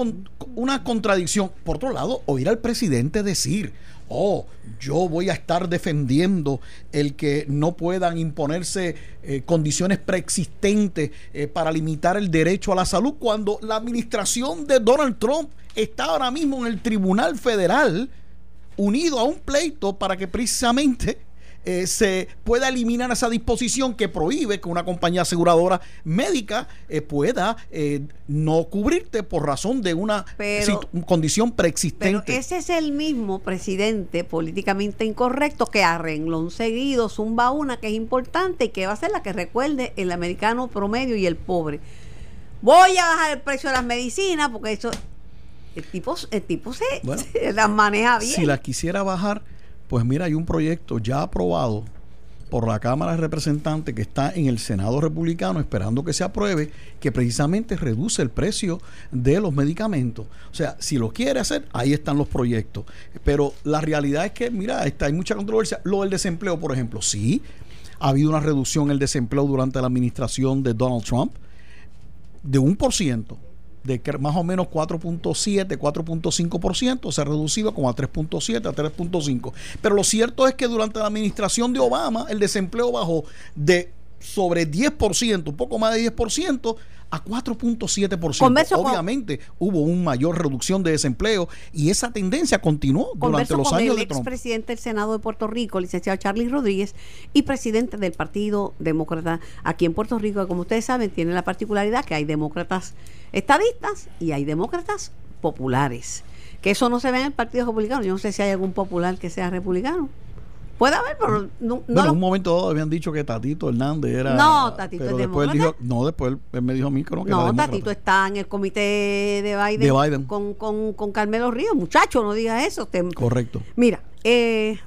una contradicción. Por otro lado, oír al presidente decir, oh, yo voy a estar defendiendo el que no puedan imponerse eh, condiciones preexistentes eh, para limitar el derecho a la salud, cuando la administración de Donald Trump está ahora mismo en el Tribunal Federal unido a un pleito para que precisamente eh, se pueda eliminar esa disposición que prohíbe que una compañía aseguradora médica eh, pueda eh, no cubrirte por razón de una condición preexistente. Pero ese es el mismo presidente políticamente incorrecto que a renglón seguido zumba una que es importante y que va a ser la que recuerde el americano promedio y el pobre. Voy a bajar el precio de las medicinas porque eso el tipo, el tipo se, se las maneja bien. Si las quisiera bajar, pues mira, hay un proyecto ya aprobado por la Cámara de Representantes que está en el Senado republicano esperando que se apruebe, que precisamente reduce el precio de los medicamentos. O sea, si lo quiere hacer, ahí están los proyectos. Pero la realidad es que, mira, está, hay mucha controversia. Lo del desempleo, por ejemplo, sí, ha habido una reducción en el desempleo durante la administración de Donald Trump de un por ciento de más o menos 4.7, 4.5%, se ha reducido como a 3.7, a 3.5. Pero lo cierto es que durante la administración de Obama el desempleo bajó de sobre 10%, un poco más de 10%, a 4.7%. Converso con- Obviamente hubo una mayor reducción de desempleo y esa tendencia continuó durante los con años el de Trump. expresidente del Senado de Puerto Rico, licenciado Charlie Rodríguez, y presidente del Partido Demócrata aquí en Puerto Rico, que como ustedes saben, tiene la particularidad que hay demócratas estadistas y hay demócratas populares. Que eso no se ve en el Partido Republicano. Yo no sé si hay algún popular que sea republicano. Puede haber, pero no, no bueno, en un momento dado habían dicho que Tatito Hernández era. No, Tatito pero es después él dijo, no, después él, él me dijo a mí que no, era. Tatito está en el comité de Biden, De Biden. Con, con, con Carmelo Ríos. Muchacho, no digas eso. Te- Correcto. Mira, eh,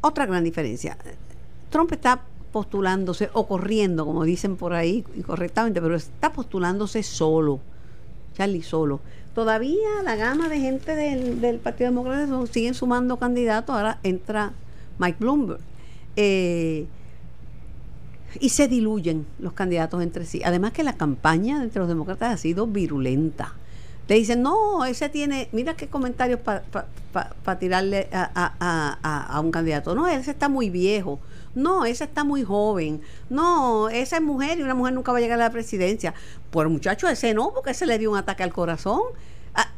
otra gran diferencia. Trump está postulándose o corriendo, como dicen por ahí incorrectamente, pero está postulándose solo, Charlie solo. Todavía la gama de gente del, del Partido Demócrata siguen sumando candidatos. Ahora entra Mike Bloomberg. Eh, y se diluyen los candidatos entre sí. Además que la campaña entre los demócratas ha sido virulenta. Te dicen, no, ese tiene, mira qué comentarios para tirarle a, a- a- a- a un candidato. No, ese está muy viejo. No, ese está muy joven. No, esa es mujer y una mujer nunca va a llegar a la presidencia. Pues muchacho, ese no, porque ese le dio un ataque al corazón. Ah,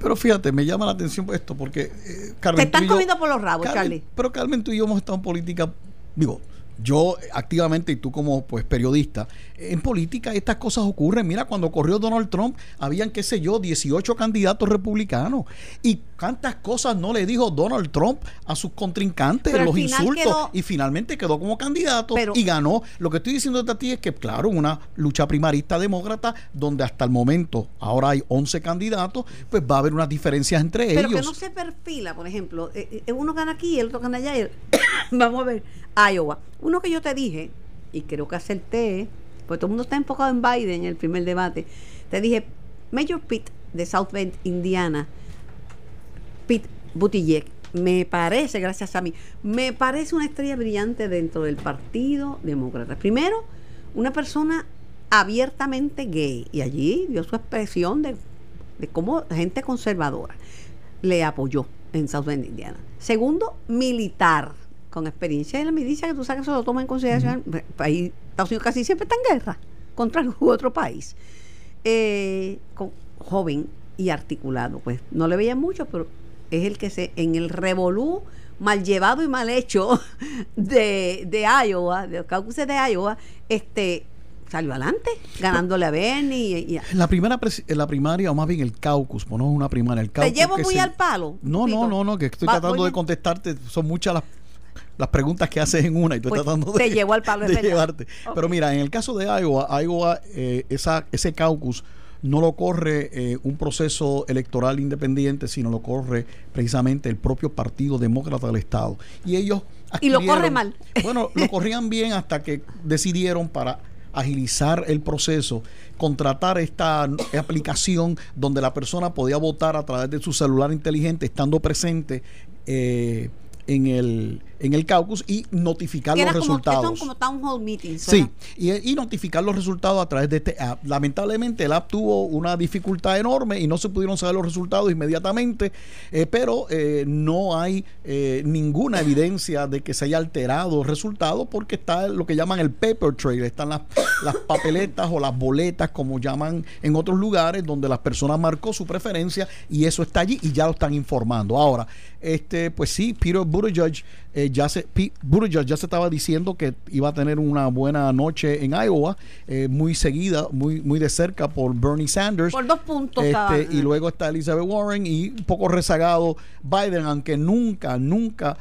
Pero fíjate, me llama la atención esto porque eh, Carmen. te están comiendo por los rabos, Carmen, Charlie. Pero Carmen, tú y yo hemos estado en política, digo, yo activamente y tú como pues periodista, en política estas cosas ocurren. Mira, cuando corrió Donald Trump, habían, qué sé yo, 18 candidatos republicanos. Y cuántas cosas no le dijo Donald Trump a sus contrincantes, Pero los insultos, quedó- y finalmente quedó como candidato Pero- y ganó. Lo que estoy diciendo a ti es que, claro, una lucha primarista demócrata, donde hasta el momento ahora hay 11 candidatos, pues va a haber unas diferencias entre Pero ellos. que no se perfila, por ejemplo, eh, eh, uno gana aquí, el otro gana allá. y el- Vamos a ver, Iowa. Uno que yo te dije, y creo que acerté, pues todo el mundo está enfocado en Biden en el primer debate. Te dije, Major Pitt de South Bend, Indiana, Pete Buttigieg, me parece, gracias a mí, me parece una estrella brillante dentro del Partido Demócrata. Primero, una persona abiertamente gay, y allí dio su expresión de, de cómo gente conservadora le apoyó en South Bend, Indiana. Segundo, militar, con experiencia en la milicia, que tú sabes que eso lo toma en consideración. país, Estados Unidos casi siempre está en guerra contra algún otro país. Eh, con, joven y articulado, pues no le veía mucho, pero es el que se, en el revolú mal llevado y mal hecho de, de Iowa, de los caucuses de Iowa, este salió adelante, ganándole a Bernie y, y la primera en la primaria, o más bien el caucus, pues no es una primaria, el te caucus. llevo que muy se- al palo. No, no, no, no, que estoy Va- tratando de contestarte. Son muchas las, las preguntas que haces en una y estoy Pues, tratando te de, llevo al palo, es de llevarte. Pero mira, en el caso de Iowa, Iowa eh, esa, ese caucus no lo corre eh, un proceso electoral independiente, sino lo corre precisamente el propio Partido Demócrata del Estado. Y ellos Y lo corre mal. Bueno, lo corrían bien hasta que decidieron para agilizar el proceso, contratar esta aplicación donde la persona podía votar a través de su celular inteligente estando presente eh, en el en el caucus y notificar los como, que son resultados. como town hall meetings. Sí, y, y notificar los resultados a través de este app. Lamentablemente el app tuvo una dificultad enorme y no se pudieron saber los resultados inmediatamente, eh, pero eh, no hay eh, ninguna evidencia de que se haya alterado el resultado porque está lo que llaman el paper trail, están las, las papeletas o las boletas como llaman en otros lugares donde las personas marcó su preferencia y eso está allí y ya lo están informando. Ahora, este pues sí, Peter Buttigieg eh, ya se Pete Buttigieg ya se estaba diciendo que iba a tener una buena noche en Iowa, eh, muy seguida, muy muy de cerca por Bernie Sanders. Por dos puntos Este, cada- y luego está Elizabeth Warren y un poco rezagado Biden, aunque nunca, nunca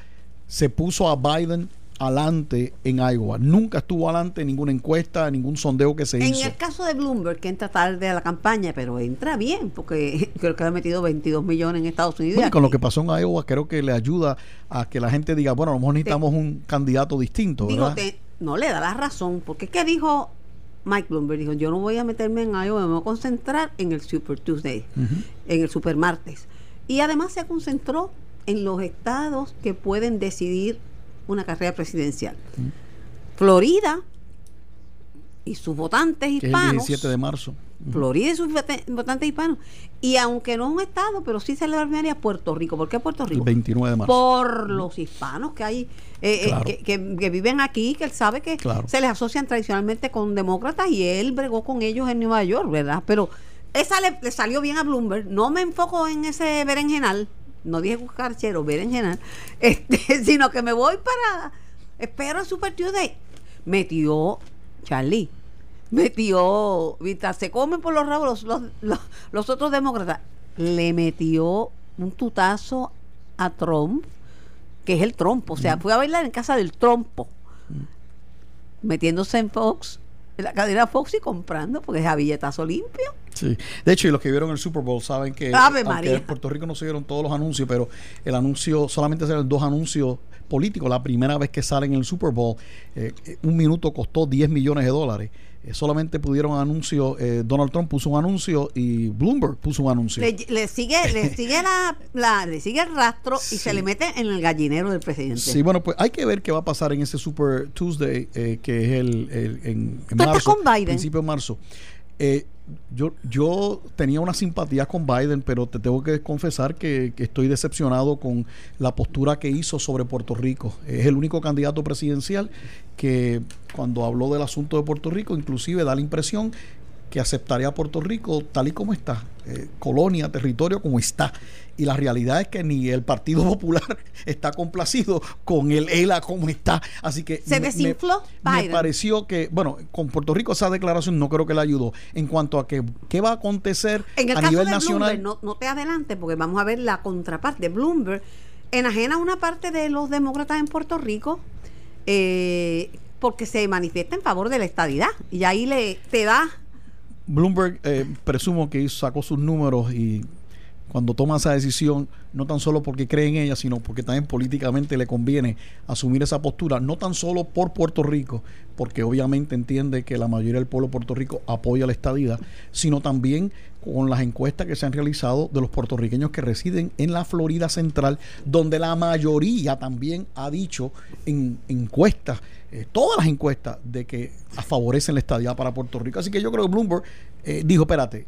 se puso a Biden adelante en Iowa. Nunca estuvo adelante en ninguna encuesta, en ningún sondeo que se En hizo. el caso de Bloomberg, que entra tarde a la campaña, pero entra bien, porque creo que ha metido 22 millones en Estados Unidos. Bueno, y con lo que pasó en Iowa, creo que le ayuda a que la gente diga, bueno, a lo mejor necesitamos un candidato distinto, Digo, ¿verdad? te- no le da la razón, porque ¿qué dijo Mike Bloomberg? Dijo, yo no voy a meterme en Iowa, me voy a concentrar en el Super Tuesday, en el Super Martes. Y además se concentró en los estados que pueden decidir una carrera presidencial. Florida y sus votantes es el hispanos 17 de marzo. Florida y sus votantes hispanos. Y aunque no es un estado, pero sí celebra primarias Puerto Rico. ¿Por qué Puerto El Rico? 29 de marzo. Por los hispanos que hay, eh, eh, que, que- que viven aquí, que él sabe que Claro. se les asocian tradicionalmente con demócratas y él bregó con ellos en Nueva York, ¿verdad? Pero esa le, le salió bien a Bloomberg. No me enfoco en ese berenjenal, no dije buscarchero, berenjenal, este, sino que me voy para. Espero el Super Tuesday. Metió Charlie. Metió, mientras se comen por los rabos los, los, los- los otros demócratas, le metió un tutazo a Trump, que es el trompo. O sea, fue a bailar en casa del trompo, metiéndose en Fox, en la cadena Fox y comprando, porque es a billetazo limpio. Sí. De hecho, y los que vieron el Super Bowl saben que en Puerto Rico no se vieron todos los anuncios, pero el anuncio solamente se dos anuncios políticos. La primera vez que salen en el Super Bowl, eh, un minuto costó 10 millones de dólares. Eh, solamente pudieron anuncios, eh, Donald Trump puso un anuncio y Bloomberg puso un anuncio. Le, le sigue, le sigue la, la- le sigue el rastro y se le mete en el gallinero del presidente. Sí, bueno, pues hay que ver qué va a pasar en ese Super Tuesday, eh, que es el, el- en, en ¿Tú estás marzo, principio de marzo. Eh, yo, yo tenía una simpatía con Biden, pero te tengo que confesar que, estoy decepcionado con la postura que hizo sobre Puerto Rico. Es el único candidato presidencial que cuando habló del asunto de Puerto Rico, inclusive da la impresión que aceptaría a Puerto Rico tal y como está, eh, colonia, territorio como está. Y la realidad es que ni el Partido Popular está complacido con el ELA como está. Así que ¿Se me- desinfló me, pareció que, bueno, con Puerto Rico esa declaración no creo que le ayudó. En cuanto a que qué va a acontecer En el a caso nivel de nacional. Bloomberg, no, no te adelantes porque vamos a ver la contraparte. Bloomberg enajena a una parte de los demócratas en Puerto Rico eh, porque se manifiesta en favor de la estadidad. Y ahí le te da Bloomberg eh, presumo que sacó sus números y cuando toma esa decisión, no tan solo porque cree en ella, sino porque también políticamente le conviene asumir esa postura, no tan solo por Puerto Rico, porque obviamente entiende que la mayoría del pueblo de Puerto Rico apoya la estadidad, sino también con las encuestas que se han realizado de los puertorriqueños que residen en la Florida Central, donde la mayoría también ha dicho en encuestas, eh, todas las encuestas, de que favorecen la estadidad para Puerto Rico. Así que yo creo que Bloomberg eh, dijo, espérate,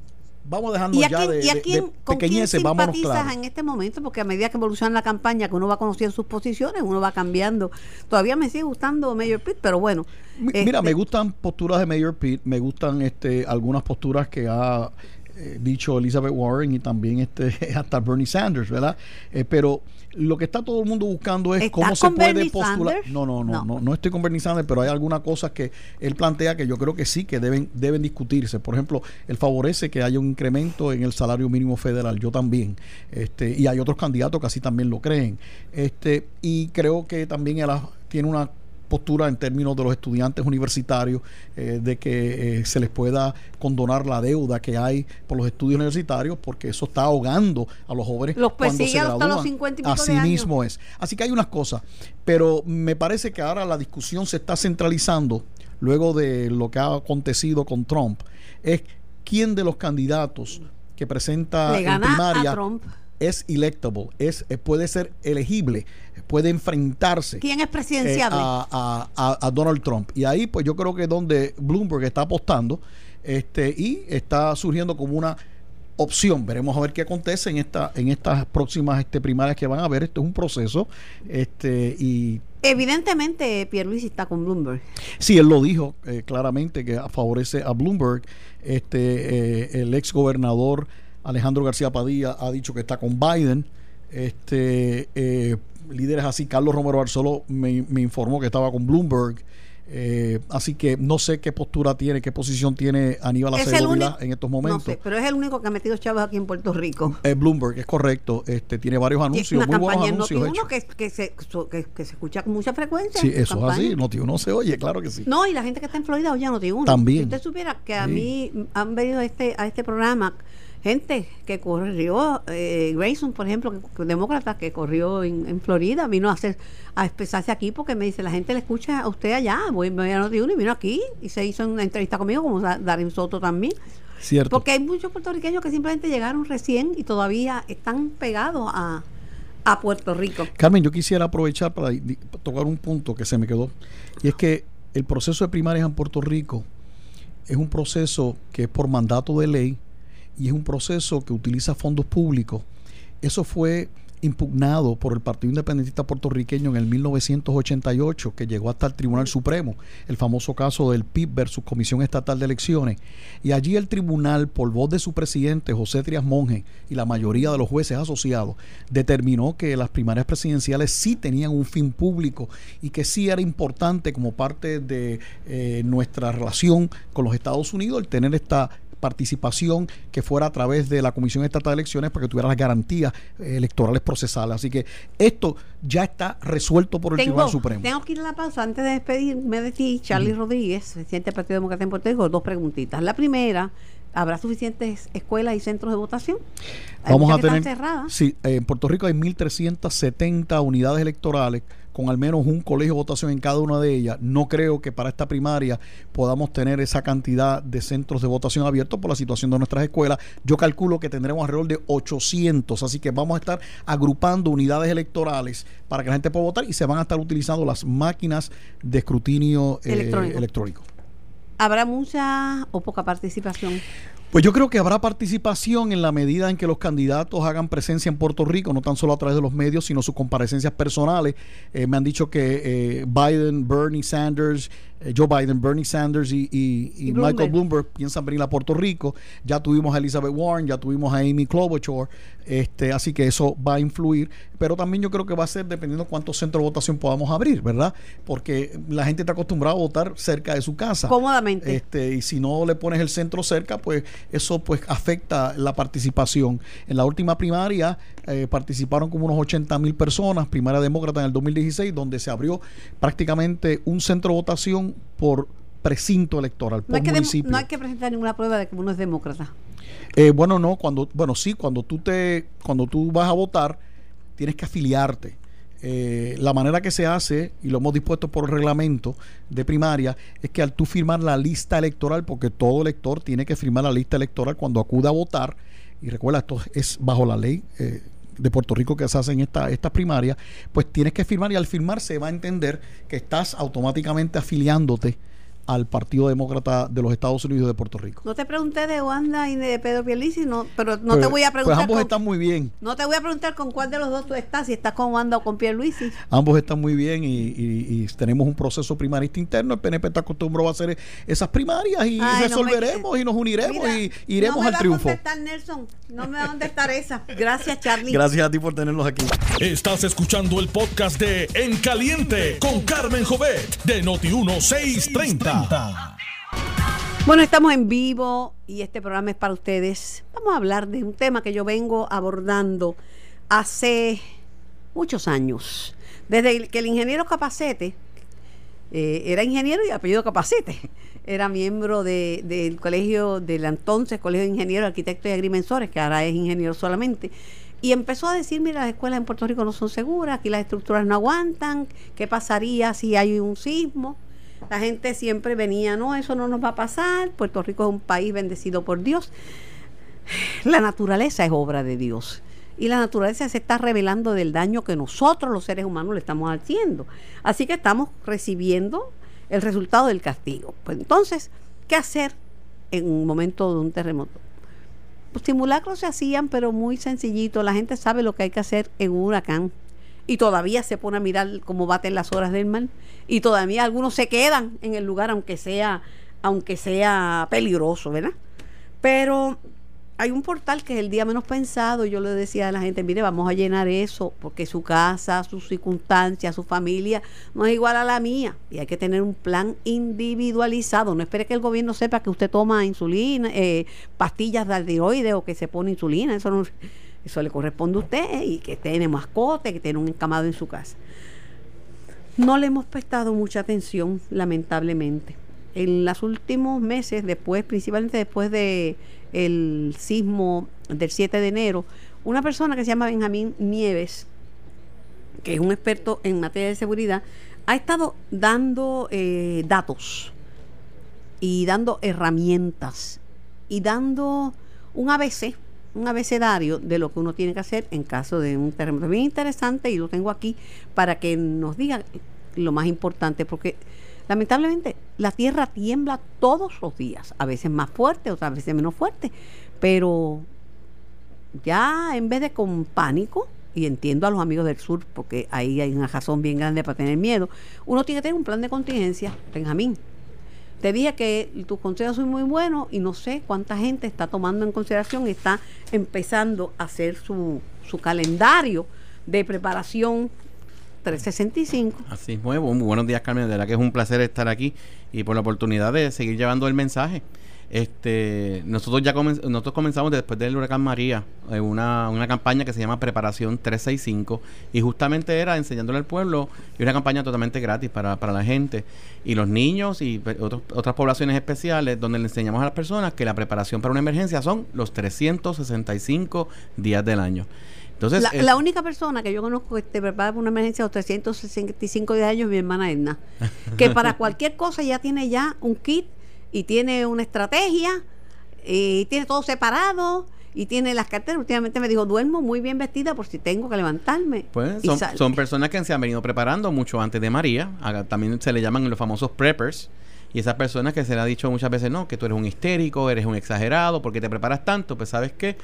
vamos a dejarnos ¿Y a ya quién, de, y a quién- de con quién simpatizas en este momento? Porque a medida que evoluciona la campaña, que uno va conociendo sus posiciones, uno va cambiando. Todavía me sigue gustando Mayor Pitt, pero bueno. Mi- Mira, este, me gustan posturas de Mayor Pete, me gustan este algunas posturas que ha eh, dicho Elizabeth Warren y también este hasta Bernie Sanders, ¿verdad? Eh, pero lo que está todo el mundo buscando es ¿Estás cómo se puede postular. No, no, no, No. no, estoy con Bernie Sanders, pero hay algunas cosas que él plantea que yo creo que sí que deben deben discutirse. Por ejemplo, él favorece que haya un incremento en el salario mínimo federal, yo también. Este, y hay otros candidatos que así también lo creen. Este, y creo que también él tiene una postura en términos de los estudiantes universitarios, eh, de que eh, se les pueda condonar la deuda que hay por los estudios universitarios, porque eso está ahogando a los jóvenes. Los persigue se hasta los gradúan. 50 y pico de Así años. mismo es. Así que hay unas cosas, pero me parece que ahora la discusión se está centralizando, luego de lo que ha acontecido con Trump, es quién de los candidatos que presenta en primaria Trump. Es electable, es, eh, puede ser elegible, puede enfrentarse ¿Quién es eh, presidenciable? a, a- a- a Donald Trump. Y ahí, pues yo creo que es donde Bloomberg está apostando este, y está surgiendo como una opción. Veremos a ver qué acontece en esta en estas próximas este, primarias que van a ver. Esto es un proceso. este Y Evidentemente, Pierluisi está con Bloomberg. sí, él lo dijo eh, claramente que favorece a Bloomberg. Este eh, El ex gobernador Alejandro García Padilla ha dicho que está con Biden. Este eh, líderes así, Carlos Romero Barceló me, me informó que estaba con Bloomberg. Eh, así que no sé qué postura tiene, qué posición tiene Aníbal Acevedo en estos No momentos. sé, pero es el único que ha metido chavos aquí en Puerto Rico. Eh, Bloomberg, es correcto. Este tiene varios anuncios, una muy buenos anuncios Noti1 hechos. que, que, se, que, que se escucha con mucha frecuencia. Sí, eso es así. Noti uno se oye, claro que sí. No, y la gente que está en Florida oye Noti1. También. Si usted supiera que a Sí. mí han venido a este, a este programa gente que corrió, eh, Grayson, por ejemplo, que, que demócrata que corrió en, en Florida, vino a hacer a expresarse aquí porque me dice, la gente le escucha a usted allá, voy, voy a Noti1 y vino aquí y se hizo una entrevista conmigo, como Da- Darren Soto también. Cierto. Porque hay muchos puertorriqueños que simplemente llegaron recién y todavía están pegados a, a Puerto Rico. Carmen, yo quisiera aprovechar para tocar un punto que se me quedó. Y es que el proceso de primarias en Puerto Rico es un proceso que es por mandato de ley y es un proceso que utiliza fondos públicos. Eso fue impugnado por el Partido Independentista Puertorriqueño en el 1988, que llegó hasta el Tribunal Supremo, el famoso caso del PIB versus Comisión Estatal de Elecciones. Y allí el tribunal, por voz de su presidente, José Trias Monge, y la mayoría de los jueces asociados, determinó que las primarias presidenciales sí tenían un fin público y que sí era importante como parte de eh, nuestra relación con los Estados Unidos el tener esta participación que fuera a través de la Comisión Estatal de Elecciones para que tuviera las garantías eh, electorales procesales. Así que esto ya está resuelto por el Tribunal Supremo. Tengo que ir a la pausa antes de despedirme de ti, Charlie Rodríguez, presidente del Partido Demócrata en Puerto Rico, dos preguntitas. La primera, ¿Habrá suficientes escuelas y centros de votación? Vamos a tener. Sí, en Puerto Rico hay 1.370 unidades electorales con al menos un colegio de votación en cada una de ellas. No creo que para esta primaria podamos tener esa cantidad de centros de votación abiertos por la situación de nuestras escuelas. Yo calculo que tendremos alrededor de 800, así que vamos a estar agrupando unidades electorales para que la gente pueda votar y se van a estar utilizando las máquinas de escrutinio eh, electrónico. ¿Habrá mucha o poca participación? Pues yo creo que habrá participación en la medida en que los candidatos hagan presencia en Puerto Rico, no tan solo a través de los medios, sino sus comparecencias personales. Eh, me han dicho que eh, Biden, Bernie Sanders, Joe Biden, Bernie Sanders y, Michael Bloomberg piensan venir a Puerto Rico. Ya tuvimos a Elizabeth Warren, ya tuvimos a Amy Klobuchar, este, así que eso va a influir. Pero también yo creo que va a ser dependiendo cuántos centros de votación podamos abrir, ¿verdad? Porque la gente está acostumbrada a votar cerca de su casa. Cómodamente. Este, y si no le pones el centro cerca, pues eso pues afecta la participación. En la última primaria eh, participaron como unos 80 mil personas, primaria demócrata en el 2016, donde se abrió prácticamente un centro de votación por precinto electoral, por no municipio. no hay que presentar ninguna prueba de que uno es demócrata. Eh, bueno, no, cuando, bueno, sí, cuando tú te, cuando tú vas a votar, tienes que afiliarte. Eh, la manera que se hace, y lo hemos dispuesto por el reglamento de primaria, es que al tú firmar la lista electoral, porque todo elector tiene que firmar la lista electoral cuando acuda a votar, y recuerda, esto es bajo la ley eh, de Puerto Rico que se hacen esta, estas primarias, pues tienes que firmar y al firmar se va a entender que estás automáticamente afiliándote al Partido Demócrata de los Estados Unidos de Puerto Rico. No te pregunté de Wanda y de Pedro Pierluisi, no, pero no te pues, voy a pues preguntar. ambos están muy bien. No te voy a preguntar con cuál de los dos tú estás, si estás con Wanda o con Pierluisi. Ambos están muy bien y, tenemos un proceso primarista interno. El PNP está acostumbrado a hacer esas primarias y resolveremos y nos uniremos y iremos al triunfo. No me va a Nelson. No me va a contestar esa. Gracias, Charlie. Gracias a ti por tenerlos aquí. Estás escuchando el podcast de En Caliente con Carmen Jovet de Noti 1630. Bueno, estamos en vivo y este programa es para ustedes. Vamos a hablar de un tema que yo vengo abordando hace muchos años. Desde que el ingeniero Capacete, eh, era ingeniero y apellido Capacete, era miembro del colegio, del entonces Colegio de Ingenieros, Arquitectos y Agrimensores, que ahora es ingeniero solamente. Y empezó a decir, mira, las escuelas en Puerto Rico no son seguras, aquí las estructuras no aguantan, ¿qué pasaría si hay un sismo? La gente siempre venía, no, eso no nos va a pasar, Puerto Rico es un país bendecido por Dios. La naturaleza es obra de Dios y la naturaleza se está revelando del daño que nosotros los seres humanos le estamos haciendo. Así que estamos recibiendo el resultado del castigo. Pues entonces, ¿qué hacer en un momento de un terremoto? Los simulacros se hacían, pero muy sencillito. La gente sabe lo que hay que hacer en un huracán y todavía se pone a mirar cómo baten las horas del mar y todavía algunos se quedan en el lugar aunque sea aunque sea peligroso, ¿verdad? Pero hay un portal que es el día menos pensado. Yo le decía a la gente, mire, vamos a llenar eso, porque su casa, sus circunstancias, su familia no es igual a la mía. Y hay que tener un plan individualizado. No espere que el gobierno sepa que usted toma insulina, eh, pastillas de tiroides o que se pone insulina. Eso no eso le corresponde a usted y que tiene mascote, que tiene un encamado en su casa. No le hemos prestado mucha atención, lamentablemente. En los últimos meses, después, principalmente después de el sismo del 7 de enero, una persona que se llama Benjamín Nieves, que es un experto en materia de seguridad, ha estado dando eh, datos y dando herramientas y dando un ABC un abecedario de lo que uno tiene que hacer en caso de un terremoto. Bien interesante y lo tengo aquí para que nos diga lo más importante, porque lamentablemente la tierra tiembla todos los días, a veces más fuerte, otras veces menos fuerte, pero ya en vez de con pánico, y entiendo a los amigos del sur, porque ahí hay una razón bien grande para tener miedo, uno tiene que tener un plan de contingencia, Benjamín. Te dije que tus consejos son muy buenos y no sé cuánta gente está tomando en consideración, está empezando a hacer su, su calendario de preparación 365. Así es, muy buenos días Carmen, de verdad que es un placer estar aquí y por la oportunidad de seguir llevando el mensaje. Este, nosotros ya nosotros comenzamos después del huracán María eh, una, una campaña que se llama Preparación 365 y justamente era enseñándole al pueblo y una campaña totalmente gratis para, para la gente y los niños y otras poblaciones especiales donde le enseñamos a las personas que la preparación para una emergencia son los 365 días del año. Entonces, la, la, única persona que yo conozco que te prepara para una emergencia a los 365 días de años es mi hermana Edna, que para cualquier cosa ya tiene ya un kit y tiene una estrategia y tiene todo separado y tiene las carteras. Últimamente me dijo, duermo muy bien vestida por si tengo que levantarme. Pues son, personas que se han venido preparando mucho antes de María. También se le llaman los famosos preppers. Y esas personas que se le ha dicho muchas veces, no, que tú eres un histérico, eres un exagerado, porque te preparas tanto, pues sabes que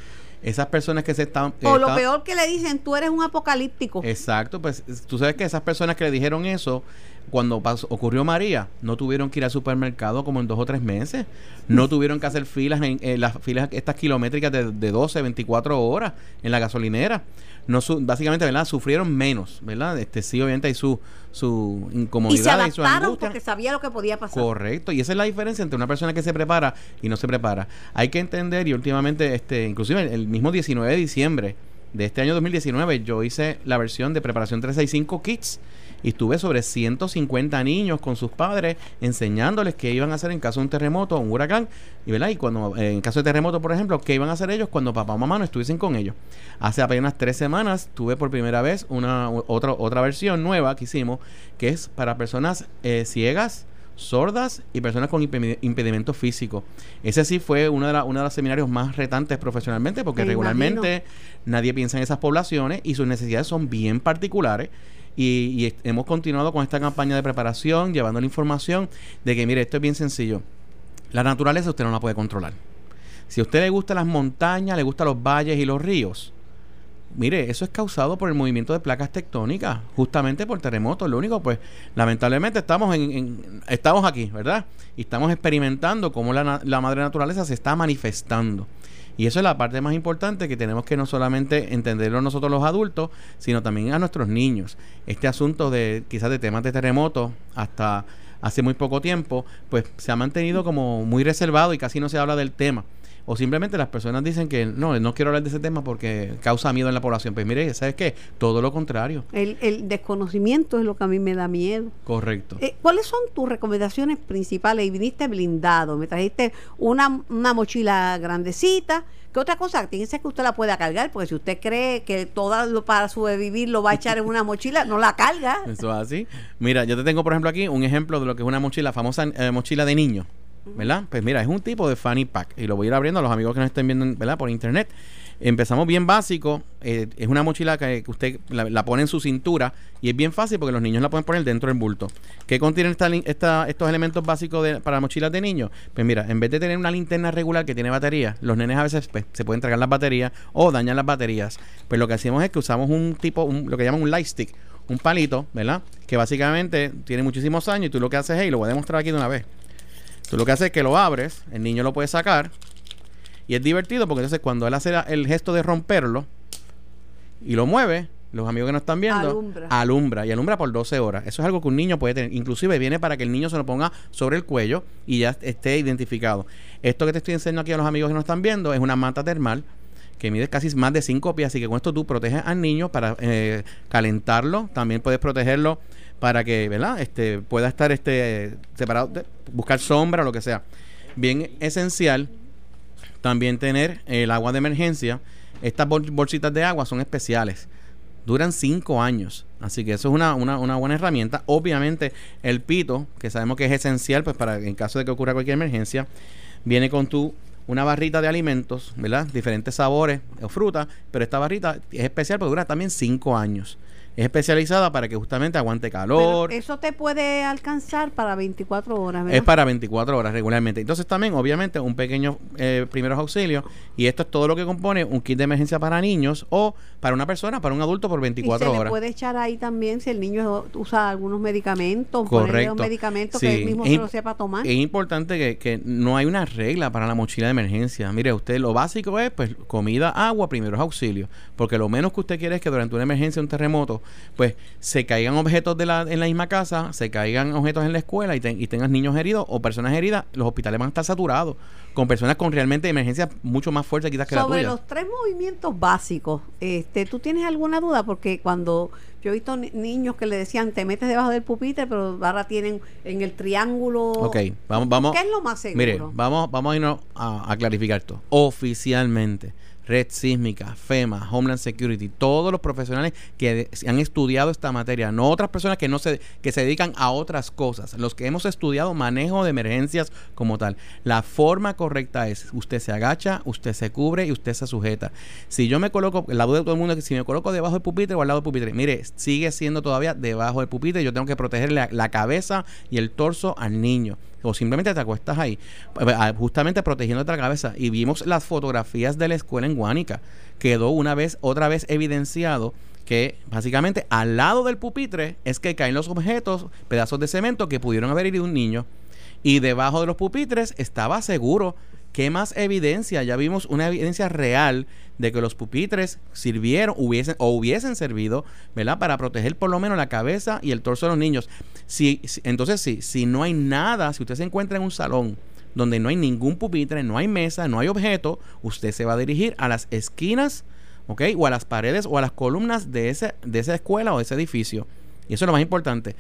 esas personas que se están... o lo peor que le dicen, tú eres un apocalíptico. Exacto, pues tú sabes que esas personas que le dijeron eso, cuando ocurrió María, no tuvieron que ir al supermercado como en dos o tres meses. No tuvieron que hacer filas en, las filas estas kilométricas de, de, 12, 24 horas en la gasolinera. No básicamente, ¿verdad? Sufrieron menos, ¿verdad? Este sí, obviamente hay su, su incomodidad y se adaptaron porque sabía lo que podía pasar. Correcto, y esa es la diferencia entre una persona que se prepara y no se prepara. Hay que entender y últimamente este inclusive el mismo 19 de diciembre de este año 2019 yo hice la versión de preparación 365 Kits y estuve sobre 150 niños con sus padres enseñándoles qué iban a hacer en caso de un terremoto o un huracán y verdad y cuando eh, en caso de terremoto por ejemplo qué iban a hacer ellos cuando papá o mamá no estuviesen con ellos hace apenas tres semanas tuve por primera vez una otra otra versión nueva que hicimos que es para personas eh, ciegas sordas y personas con impedimento físico. Ese sí fue uno de, la, uno de los seminarios más retantes profesionalmente porque regularmente nadie piensa en esas poblaciones y sus necesidades son bien particulares y, hemos continuado con esta campaña de preparación, llevando la información de que, mire, esto es bien sencillo. La naturaleza usted no la puede controlar. Si a usted le gustan las montañas, le gustan los valles y los ríos, mire, eso es causado por el movimiento de placas tectónicas, justamente por terremotos. Lo único, pues, lamentablemente estamos en, estamos aquí, ¿verdad? Y estamos experimentando cómo la, la madre naturaleza se está manifestando. Y eso es la parte más importante que tenemos que no solamente entenderlo nosotros los adultos, sino también a nuestros niños. Este asunto de quizás de temas de terremotos hasta hace muy poco tiempo, pues se ha mantenido como muy reservado y casi no se habla del tema. O simplemente las personas dicen que no, no quiero hablar de ese tema porque causa miedo en la población. Pues mire, ¿sabes qué? Todo lo contrario. El, el desconocimiento es lo que a mí me da miedo. Correcto. Eh, ¿Cuáles son tus recomendaciones principales? Y viniste blindado, me trajiste una, una mochila grandecita. ¿Qué otra cosa? Tiene que usted la pueda cargar, porque si usted cree que todo lo para sobrevivir lo va a echar en una mochila, no la carga. Eso es así. Mira, yo te tengo, por ejemplo, aquí un ejemplo de lo que es una mochila, famosa eh, mochila de niño. ¿Verdad? Pues mira, es un tipo de fanny pack y lo voy a ir abriendo a los amigos que nos estén viendo, ¿verdad? Por internet. Empezamos bien básico, eh, es una mochila que, usted la, pone en su cintura y es bien fácil porque los niños la pueden poner dentro del bulto. ¿Qué contienen estos elementos básicos de, para mochilas de niños? Pues mira, en vez de tener una linterna regular que tiene batería, los nenes a veces pues, se pueden tragar las baterías o dañan las baterías. Pues lo que hacemos es que usamos un tipo, lo que llaman un light stick, un palito, ¿verdad? Que básicamente tiene muchísimos años y tú lo que haces es, y lo voy a demostrar aquí de una vez Tú lo que haces es que lo abres, el niño lo puede sacar. Y es divertido porque entonces cuando él hace el gesto de romperlo y lo mueve, los amigos que nos están viendo, alumbra. alumbra. y alumbra por 12 horas. Eso es algo que un niño puede tener. Inclusive viene para que el niño se lo ponga sobre el cuello y ya esté identificado. Esto que te estoy enseñando aquí a los amigos que nos están viendo es una manta termal que mide casi más de 5 pies, así que con esto tú proteges al niño para eh, calentarlo, también puedes protegerlo para que, ¿verdad? Este, pueda estar este, separado, buscar sombra o lo que sea. Bien esencial también tener el agua de emergencia. Estas bolsitas de agua son especiales. Duran cinco años. Así que eso es una, una, buena herramienta. Obviamente, el pito, que sabemos que es esencial, pues para en caso de que ocurra cualquier emergencia, viene con tu una barrita de alimentos, ¿verdad? Diferentes sabores o frutas, pero esta barrita es especial porque dura también cinco años. Es especializada para que justamente aguante calor. Pero eso te puede alcanzar para 24 horas, ¿verdad? Es para 24 horas regularmente. Entonces también, obviamente, un pequeño eh, primeros auxilios. Y esto es todo lo que compone un kit de emergencia para niños o para una persona, para un adulto por 24 y se horas. le puede echar ahí también si el niño usa algunos medicamentos, Correcto. un medicamento Sí. que él mismo Es se lo sepa tomar. Es importante que, que no hay una regla para la mochila de emergencia. Mire, usted lo básico es pues comida, agua, primeros auxilios. Porque lo menos que usted quiere es que durante una emergencia, un terremoto, pues se caigan objetos de la, en la misma casa, se caigan objetos en la escuela y, ten- y tengas niños heridos o personas heridas, los hospitales van a estar saturados con personas con realmente emergencias mucho más fuertes quizás que la Sobre tuya. los tres movimientos básicos, este, ¿tú tienes alguna duda? Porque cuando yo he visto ni- niños que le decían, te metes debajo del pupitre, pero ahora tienen en el triángulo. Ok, vamos, vamos. ¿Qué es lo más seguro? Mire, vamos, vamos a irnos a, a clarificar esto. Oficialmente, Red Sísmica, FEMA, Homeland Security, todos los profesionales que han estudiado esta materia, no otras personas que no se que se dedican a otras cosas, los que hemos estudiado manejo de emergencias como tal. La forma correcta es usted se agacha, usted se cubre y usted se sujeta. Si yo me coloco, la duda de todo el mundo es que si me coloco debajo del pupitre o al lado del pupitre, mire, sigue siendo todavía debajo del pupitre, yo tengo que proteger la, la cabeza y el torso al niño o simplemente te acuestas ahí, eh, justamente protegiéndote la cabeza. Y vimos las fotografías de la escuela en Guánica. Quedó una vez, otra vez evidenciado que básicamente al lado del pupitre es que caen los objetos, pedazos de cemento que pudieron haber herido un niño. Y debajo de los pupitres estaba seguro. ¿Qué más evidencia? Ya vimos una evidencia real de que los pupitres sirvieron, hubiesen o hubiesen servido, ¿verdad? Para proteger por lo menos la cabeza y el torso de los niños. Si, entonces, sí, si no hay nada, si usted se encuentra en un salón donde no hay ningún pupitre, no hay mesa, no hay objeto, usted se va a dirigir a las esquinas, ¿ok? O a las paredes o a las columnas de, ese, de esa escuela o de ese edificio. Y eso es lo más importante.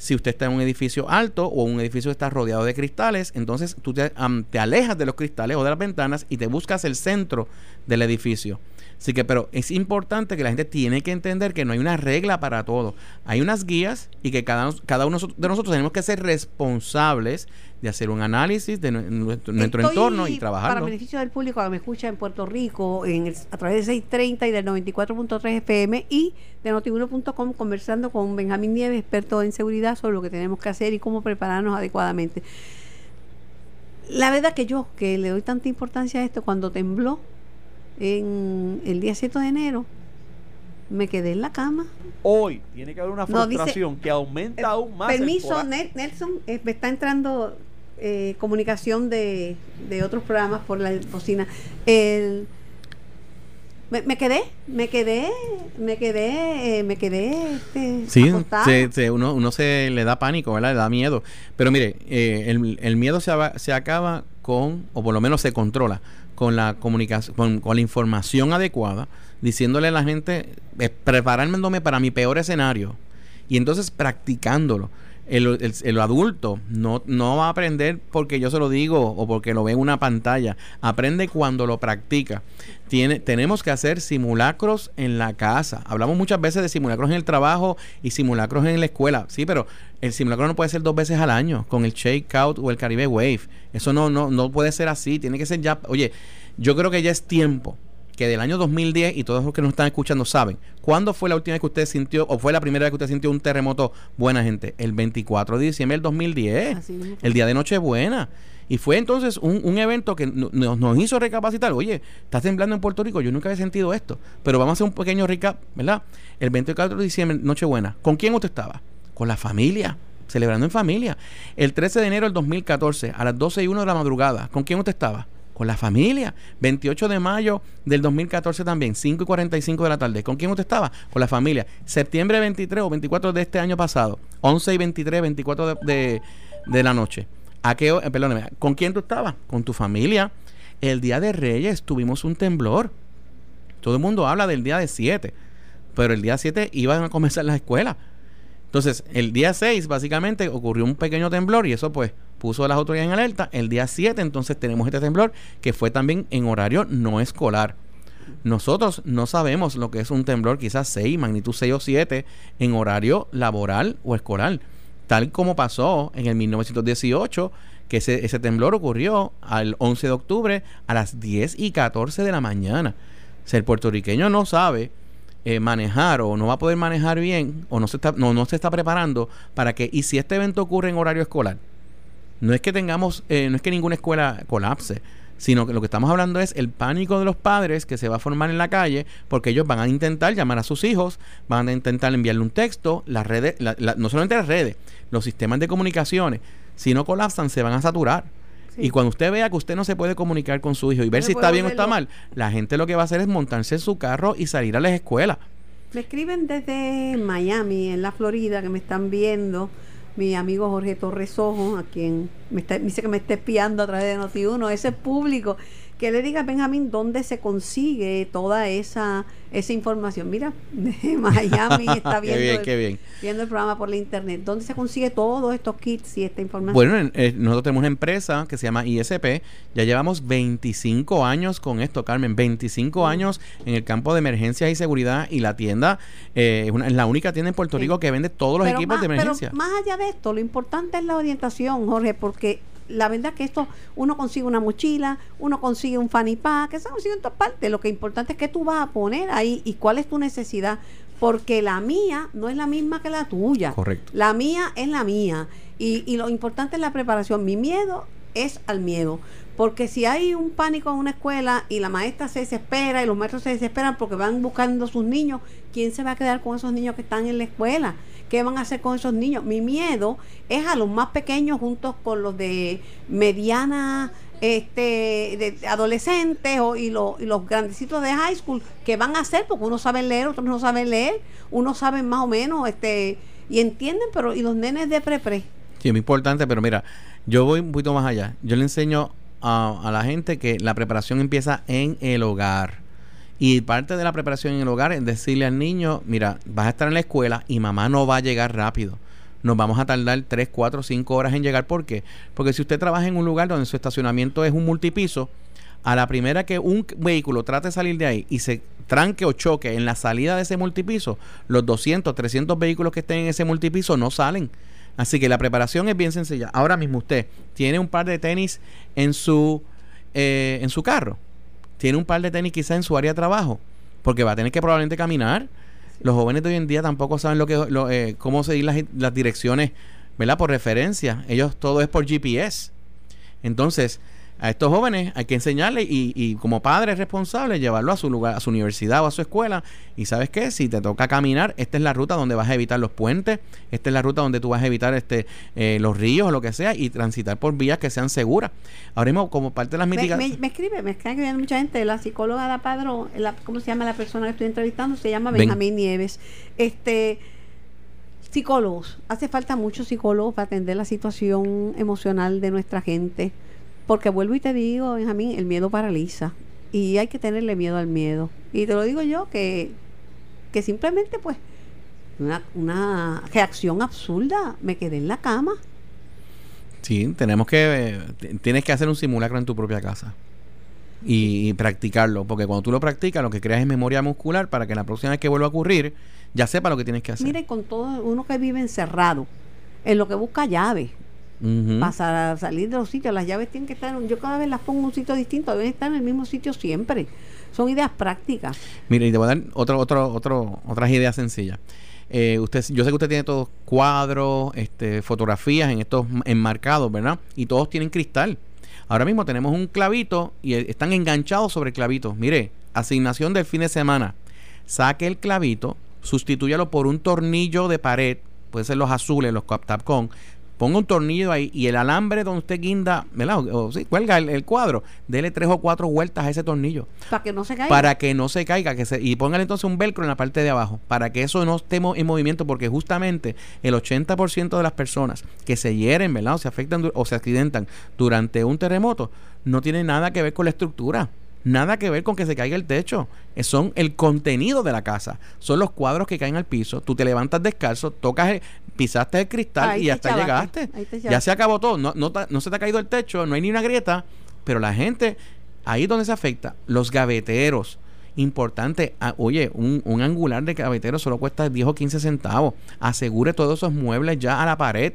Si usted está en un edificio alto o un edificio que está rodeado de cristales, entonces tú te, am, te alejas de los cristales o de las ventanas y te buscas el centro del edificio. Así que, pero es importante que la gente tiene que entender que no hay una regla para todo. Hay unas guías y que cada, cada uno de nosotros tenemos que ser responsables de hacer un análisis de nue- nuestro, entorno y Para trabajarlo. beneficio del público que me escucha en Puerto Rico en el- a través de 630 y del 94.3 FM y de notiuno.com conversando con Benjamín Nieves, experto en seguridad, sobre lo que tenemos que hacer y cómo prepararnos adecuadamente. La verdad que yo, que le doy tanta importancia a esto, cuando tembló en el día 7 de enero, me quedé en la cama. Hoy tiene que haber una No, dice- frustración que aumenta aún más. el Permiso. Nel- Nelson, eh, me está entrando eh, comunicación de, de otros programas por la bocina. El, me, me quedé, me quedé, me quedé, eh, me quedé este, Sí, se- se- uno, uno se le da pánico, ¿verdad? Le da miedo. Pero mire, eh, el, el miedo se, se acaba con, o por lo menos se controla, con la comunicación, con, la información adecuada, diciéndole a la gente, eh, preparándome para mi peor escenario. Y entonces practicándolo. El, el- el adulto no, no va a aprender porque yo se lo digo o porque lo ve en una pantalla. Aprende cuando lo practica. Tiene, tenemos que hacer simulacros en la casa. Hablamos muchas veces de simulacros en el trabajo y simulacros en la escuela. Sí, pero el simulacro no puede ser dos veces al año con el Shake Out o el Caribe Wave. Eso no, no, no puede ser así. Tiene que ser ya. Oye, yo creo que ya es tiempo que del año 2010 y todos los que nos están escuchando saben, ¿cuándo fue la última vez que usted sintió o fue la primera vez que usted sintió un terremoto buena gente? El 24 de diciembre del 2010, Así mismo fue. el día de Nochebuena. Y fue entonces un, un evento que no- nos, nos hizo recapacitar. Oye, está temblando en Puerto Rico. Yo nunca había sentido esto. Pero vamos a hacer un pequeño recap, ¿verdad? El 24 de diciembre, Nochebuena. ¿Con quién usted estaba? Con la familia. Celebrando en familia. El 13 de enero del 2014, a las 12 y 1 de la madrugada. ¿Con quién usted estaba? Con la familia. 28 de mayo del 2014 también, 5 y 45 de la tarde. ¿Con quién usted estaba? Con la familia. Septiembre 23 o 24 de este año pasado, 11 y 23, 24 de, de, la noche. ¿A qué, perdóneme, ¿con quién tú estabas? Con tu familia. El día de Reyes tuvimos un temblor. Todo el mundo habla del día de 7, pero el día 7 iban a comenzar las escuelas. Entonces, el día 6 básicamente ocurrió un pequeño temblor y eso pues puso a las autoridades en alerta. El día 7 entonces tenemos este temblor que fue también en horario no escolar. Nosotros no sabemos lo que es un temblor quizás 6, magnitud 6 o 7 en horario laboral o escolar. Tal como pasó en el 1918, que ese, temblor ocurrió al 11 de octubre a las 10 y 14 de la mañana. O sea, el puertorriqueño no sabe eh, manejar o no va a poder manejar bien o no se está no, no se está preparando para que y si este evento ocurre en horario escolar no es que tengamos eh, no es que ninguna escuela colapse sino que lo que estamos hablando es el pánico de los padres que se va a formar en la calle porque ellos van a intentar llamar a sus hijos, van a intentar enviarle un texto, las redes, la- la- no solamente las redes, los sistemas de comunicaciones, si no colapsan se van a saturar. Sí. Y cuando usted vea que usted no se puede comunicar con su hijo y ver si está bien o está mal, la gente lo que va a hacer es montarse en su carro y salir a las escuelas. Me escriben desde Miami, en la Florida, que me están viendo. Mi amigo Jorge Torres Ojo, a quien me, está- dice que me está espiando a través de Noti1, ese público, que le diga a Benjamín dónde se consigue toda esa, esa información. Mira, de Miami está Qué viendo, bien, el, qué bien. viendo el programa por la internet. ¿Dónde se consigue todos estos kits y esta información? Bueno, en- eh, nosotros tenemos una empresa que se llama ISP. Ya llevamos 25 años con esto, Carmen. 25 años en el campo de emergencias y seguridad. Y la tienda eh, es, una- es la única tienda en Puerto Sí. Rico que vende todos los Pero equipos más- de emergencia. Pero más allá de esto, lo importante es la orientación, Jorge, porque la verdad que esto, uno consigue una mochila, uno consigue un fanny pack, eso consigue en todas partes. Lo que importante es que tú vas a poner ahí y cuál es tu necesidad. Porque la mía no es la misma que la tuya. Correcto. La mía es la mía. Y, y lo importante es la preparación. Mi miedo es al miedo. Porque si hay un pánico en una escuela y la maestra se desespera y los maestros se desesperan porque van buscando sus niños, ¿quién se va a quedar con esos niños que están en la escuela? ¿Qué van a hacer con esos niños? Mi miedo es a los más pequeños juntos con los de mediana este de adolescentes o, y, los, y los grandecitos de high school que van a hacer porque unos saben leer otros no saben leer unos saben más o menos este y entienden pero y los nenes de pre pre Sí, es muy importante, pero mira, yo voy un poquito más allá. Yo le enseño a, a la gente que la preparación empieza en el hogar. Y parte de la preparación en el hogar es decirle al niño, mira, vas a estar en la escuela y mamá no va a llegar rápido. Nos vamos a tardar 3, 4, 5 horas en llegar. ¿Por qué? Porque si usted trabaja en un lugar donde su estacionamiento es un multipiso, a la primera que un vehículo trate de salir de ahí y se tranque o choque en la salida de ese multipiso, los 200, 300 vehículos que estén en ese multipiso no salen. Así que la preparación es bien sencilla. Ahora mismo usted tiene un par de tenis en su, eh, en su carro. Tiene un par de tenis quizá en su área de trabajo. Porque va a tener que probablemente caminar. Los jóvenes de hoy en día tampoco saben lo que, lo, eh, cómo seguir las, las direcciones, ¿verdad? Por referencia. Ellos todo es por GPS. Entonces, a estos jóvenes hay que enseñarles y, y como padre responsable llevarlo a su lugar, a su universidad o a su escuela. Y sabes qué, si te toca caminar, esta es la ruta donde vas a evitar los puentes, esta es la ruta donde tú vas a evitar este eh, los ríos o lo que sea y transitar por vías que sean seguras. Ahora mismo, como parte de las me, mitigaciones... me, me escribe me está escribiendo mucha gente la psicóloga da padrón la, cómo se llama la persona que estoy entrevistando se llama Ben- Benjamín Nieves. Este psicólogos. Hace falta muchos psicólogos para atender la situación emocional de nuestra gente porque vuelvo y te digo Benjamín el miedo paraliza y hay que tenerle miedo al miedo y te lo digo yo que que simplemente pues una, una reacción absurda me quedé en la cama Sí, tenemos que... eh, tienes que hacer un simulacro en tu propia casa. Y, y practicarlo. Porque cuando tú lo practicas, lo que creas es memoria muscular para que la próxima vez que vuelva a ocurrir, ya sepa lo que tienes que hacer. mire con todo uno que vive encerrado en lo que busca llaves Ujú. para salir de los sitios. Las llaves tienen que estar, yo cada vez las pongo en un sitio distinto, deben estar en el mismo sitio siempre. Son ideas prácticas. Mire, y te voy a dar otro, otro, otro, otras ideas sencillas. Eh, usted, yo sé que usted tiene todos cuadros, este, fotografías en estos enmarcados, ¿verdad? Y todos tienen cristal. Ahora mismo tenemos un clavito y eh, están enganchados sobre el clavito. Mire, asignación del fin de semana. Saque el clavito, sustitúyalo por un tornillo de pared, puede ser los azules, los Tapcon. Ponga un tornillo ahí y el alambre donde usted guinda, ¿verdad? O, o sí, cuelga el, el cuadro, dele tres o cuatro vueltas a ese tornillo Para que no se caiga. para que no se caiga que se, y póngale entonces un velcro en la parte de abajo para que eso no esté mo- en movimiento porque justamente el 80% de las personas que se hieren ¿verdad? o se afectan o se accidentan durante un terremoto no tiene nada que ver con la estructura nada que ver con que se caiga el techo. Eh, son el contenido de la casa. Son los cuadros que caen al piso. Tú te levantas descalzo tocas el- pisaste el cristal Ahí y hasta llegaste. ya se acabó todo. No, no se te ha caído el techo no hay ni una grieta. Pero la gente ahí es donde se afecta. Los gaveteros. Importante ah, oye un, un angular de gavetero solo cuesta 10 o 15 centavos. Asegure todos esos muebles ya a la pared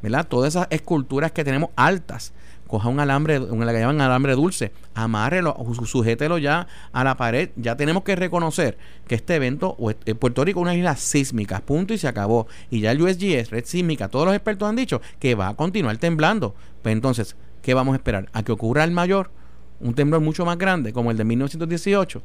¿verdad? todas esas esculturas que tenemos altas coja un alambre, un que llaman alambre dulce, amárrelo, su- sujételo ya a la pared. Ya tenemos que reconocer que este evento, eh, Puerto Rico es una isla sísmica, punto y se acabó. Y ya el USGS, Red Sísmica, todos los expertos han dicho que va a continuar temblando. Pues entonces, ¿qué vamos a esperar? ¿A que ocurra el mayor? ¿Un temblor mucho más grande como el de 1918?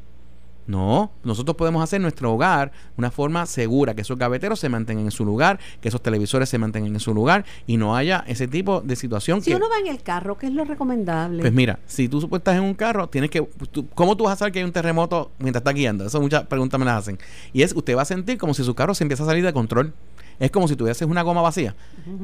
No, nosotros podemos hacer nuestro hogar una forma segura, que esos gaveteros se mantengan en su lugar, que esos televisores se mantengan en su lugar y no haya ese tipo de situación Si que... uno va en el carro, ¿qué es lo recomendable? Pues mira, si tú estás en un carro, tienes que... tú- ¿Cómo tú vas a saber que hay un terremoto mientras estás guiando? Eso muchas preguntas me las hacen. Y es, usted va a sentir como si su carro se empieza a salir de control. Es como si tuvieses una goma vacía.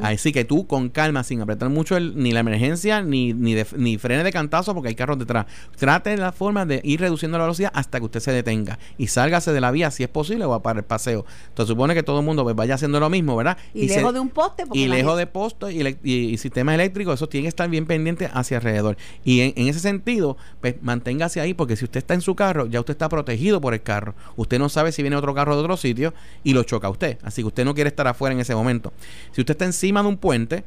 Así que tú con calma, sin apretar mucho el- ni la emergencia, ni, ni, de, ni frene de cantazo porque hay carros detrás. Trate la forma de ir reduciendo la velocidad hasta que usted se detenga. Y sálgase de la vía si es posible o para el paseo. Entonces supone que todo el mundo pues, vaya haciendo lo mismo, ¿verdad? y, lejos de un poste. porque y lejos de postos y, elec- y, y sistemas eléctricos, eso tiene que estar bien pendiente hacia alrededor. Y en, en ese sentido, pues manténgase ahí, porque si usted está en su carro, ya usted está protegido por el carro. Usted no sabe si viene otro carro de otro sitio y lo choca a usted. Así que usted no quiere estar afuera en ese momento. Si usted está encima de un puente,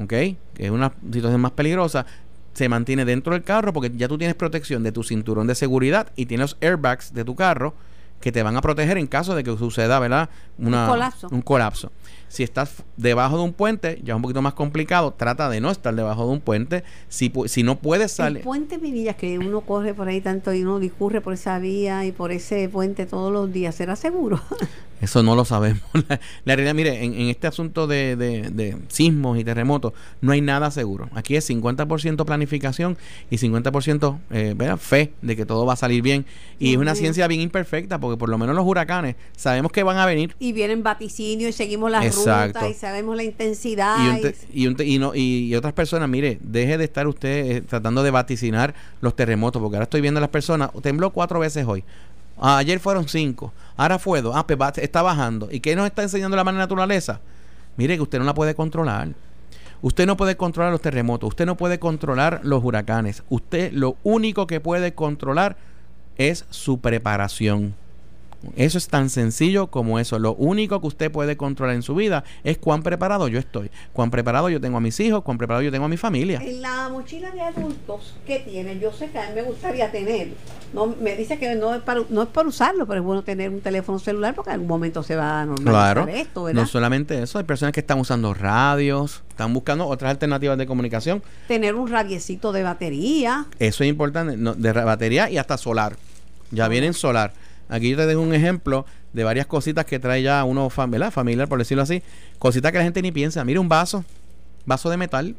¿ok? Que es una situación más peligrosa, se mantiene dentro del carro porque ya tú tienes protección de tu cinturón de seguridad y tienes los airbags de tu carro que te van a proteger en caso de que suceda, ¿verdad? Una- colapso. Un colapso. Si estás debajo de un puente, ya es un poquito más complicado. Trata de no estar debajo de un puente. Si, si no puedes El salir. puente Minillas, que uno corre por ahí tanto y uno discurre por esa vía y por ese puente todos los días, ¿será seguro? Eso no lo sabemos. La, la realidad, mire, en, en este asunto de, de- de sismos y terremotos, no hay nada seguro. Aquí es 50% planificación y 50% eh, fe de que todo va a salir bien. Y es una ciencia bien imperfecta, porque por lo menos los huracanes sabemos que van a venir. y vienen vaticinios y seguimos las Exacto. rutas y sabemos la intensidad. Y, un y- te- y, un te- y no- y- y otras personas, mire, deje de estar usted eh, tratando de vaticinar los terremotos, porque ahora estoy viendo a las personas, tembló cuatro veces hoy. Ah, ayer fueron cinco, ahora fue dos, ah, pues está bajando. ¿Y qué nos está enseñando la madre naturaleza? Mire que usted no la puede controlar. Usted no puede controlar los terremotos, usted no puede controlar los huracanes. Usted lo único que puede controlar es su preparación. Eso es tan sencillo como eso. Lo único que usted puede controlar en su vida es cuán preparado yo estoy, cuán preparado yo tengo a mis hijos, cuán preparado yo tengo a mi familia. En la mochila de adultos que tienen, yo sé que a mí me gustaría tener. No, me dice que no es, para, no es para usarlo, pero es bueno tener un teléfono celular porque en algún momento se va a normalizar Claro, esto, ¿verdad? no solamente eso, hay personas que están usando radios, están buscando otras alternativas de comunicación. tener un radiecito de batería. Eso es importante, no, de batería y hasta solar. Ya vienen solar. Aquí yo te dejo un ejemplo de varias cositas que trae ya uno fam- ¿verdad? familiar, por decirlo así. Cositas que la gente ni piensa. Mira un vaso, vaso de metal.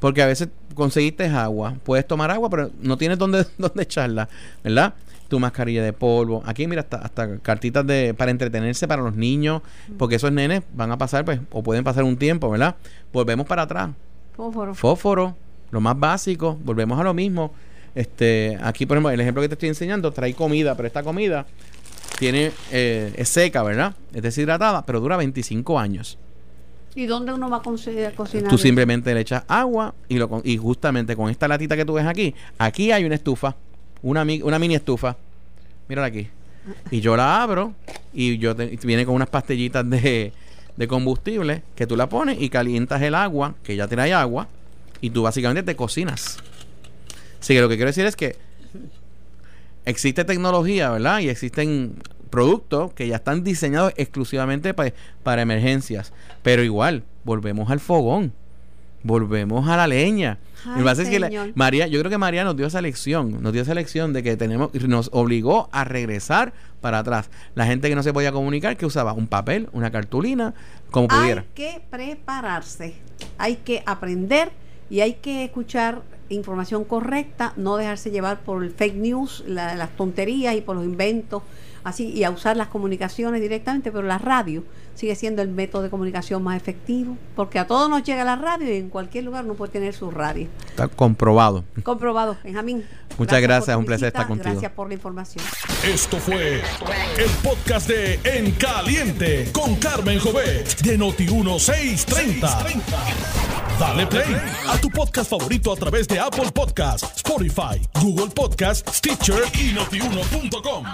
Porque a veces conseguiste agua. Puedes tomar agua, pero no tienes dónde, dónde echarla, ¿verdad? Tu mascarilla de polvo. Aquí, mira, hasta, hasta cartitas de para entretenerse para los niños. Porque esos nenes van a pasar, pues, o pueden pasar un tiempo, ¿verdad? Volvemos para atrás Fósforo. fósforo, lo más básico, volvemos a lo mismo. Este, aquí, por ejemplo, el ejemplo que te estoy enseñando trae comida, pero esta comida tiene eh, es seca, ¿verdad? Es deshidratada, pero dura 25 años. ¿Y dónde uno va a cocinar? Tú simplemente le echas agua y lo y justamente con esta latita que tú ves aquí, aquí hay una estufa, una, una mini estufa. Mírala aquí. Y yo la abro y yo te- viene con unas pastillitas de, de combustible que tú la pones y calientas el agua, que ya trae agua, y tú básicamente te cocinas. Así que lo que quiero decir es que existe tecnología, ¿verdad? Y existen productos que ya están diseñados exclusivamente pa- para emergencias. Pero igual, volvemos al fogón. Volvemos a la leña. Ay, Lo que pasa es que la-. María, yo creo que María nos dio esa lección, nos dio esa lección de que tenemos, nos obligó a regresar para atrás. La gente que no se podía comunicar, que usaba un papel, una cartulina, como pudiera. Hay que prepararse, hay que aprender y hay que escuchar información correcta, no dejarse llevar por el fake news, la- las tonterías y por los inventos, así y a usar las comunicaciones directamente, pero la radio sigue siendo el método de comunicación más efectivo, porque a todos nos llega la radio y en cualquier lugar uno puede tener su radio. Está comprobado. Comprobado, Benjamín. Muchas gracias, tu un placer visita, estar contigo. Gracias por la información. Esto fue el podcast de En Caliente con Carmen Jovet de Noti1630. Dale play a tu podcast favorito a través de Apple Podcasts, Spotify, Google Podcasts, Stitcher y notiuno.com.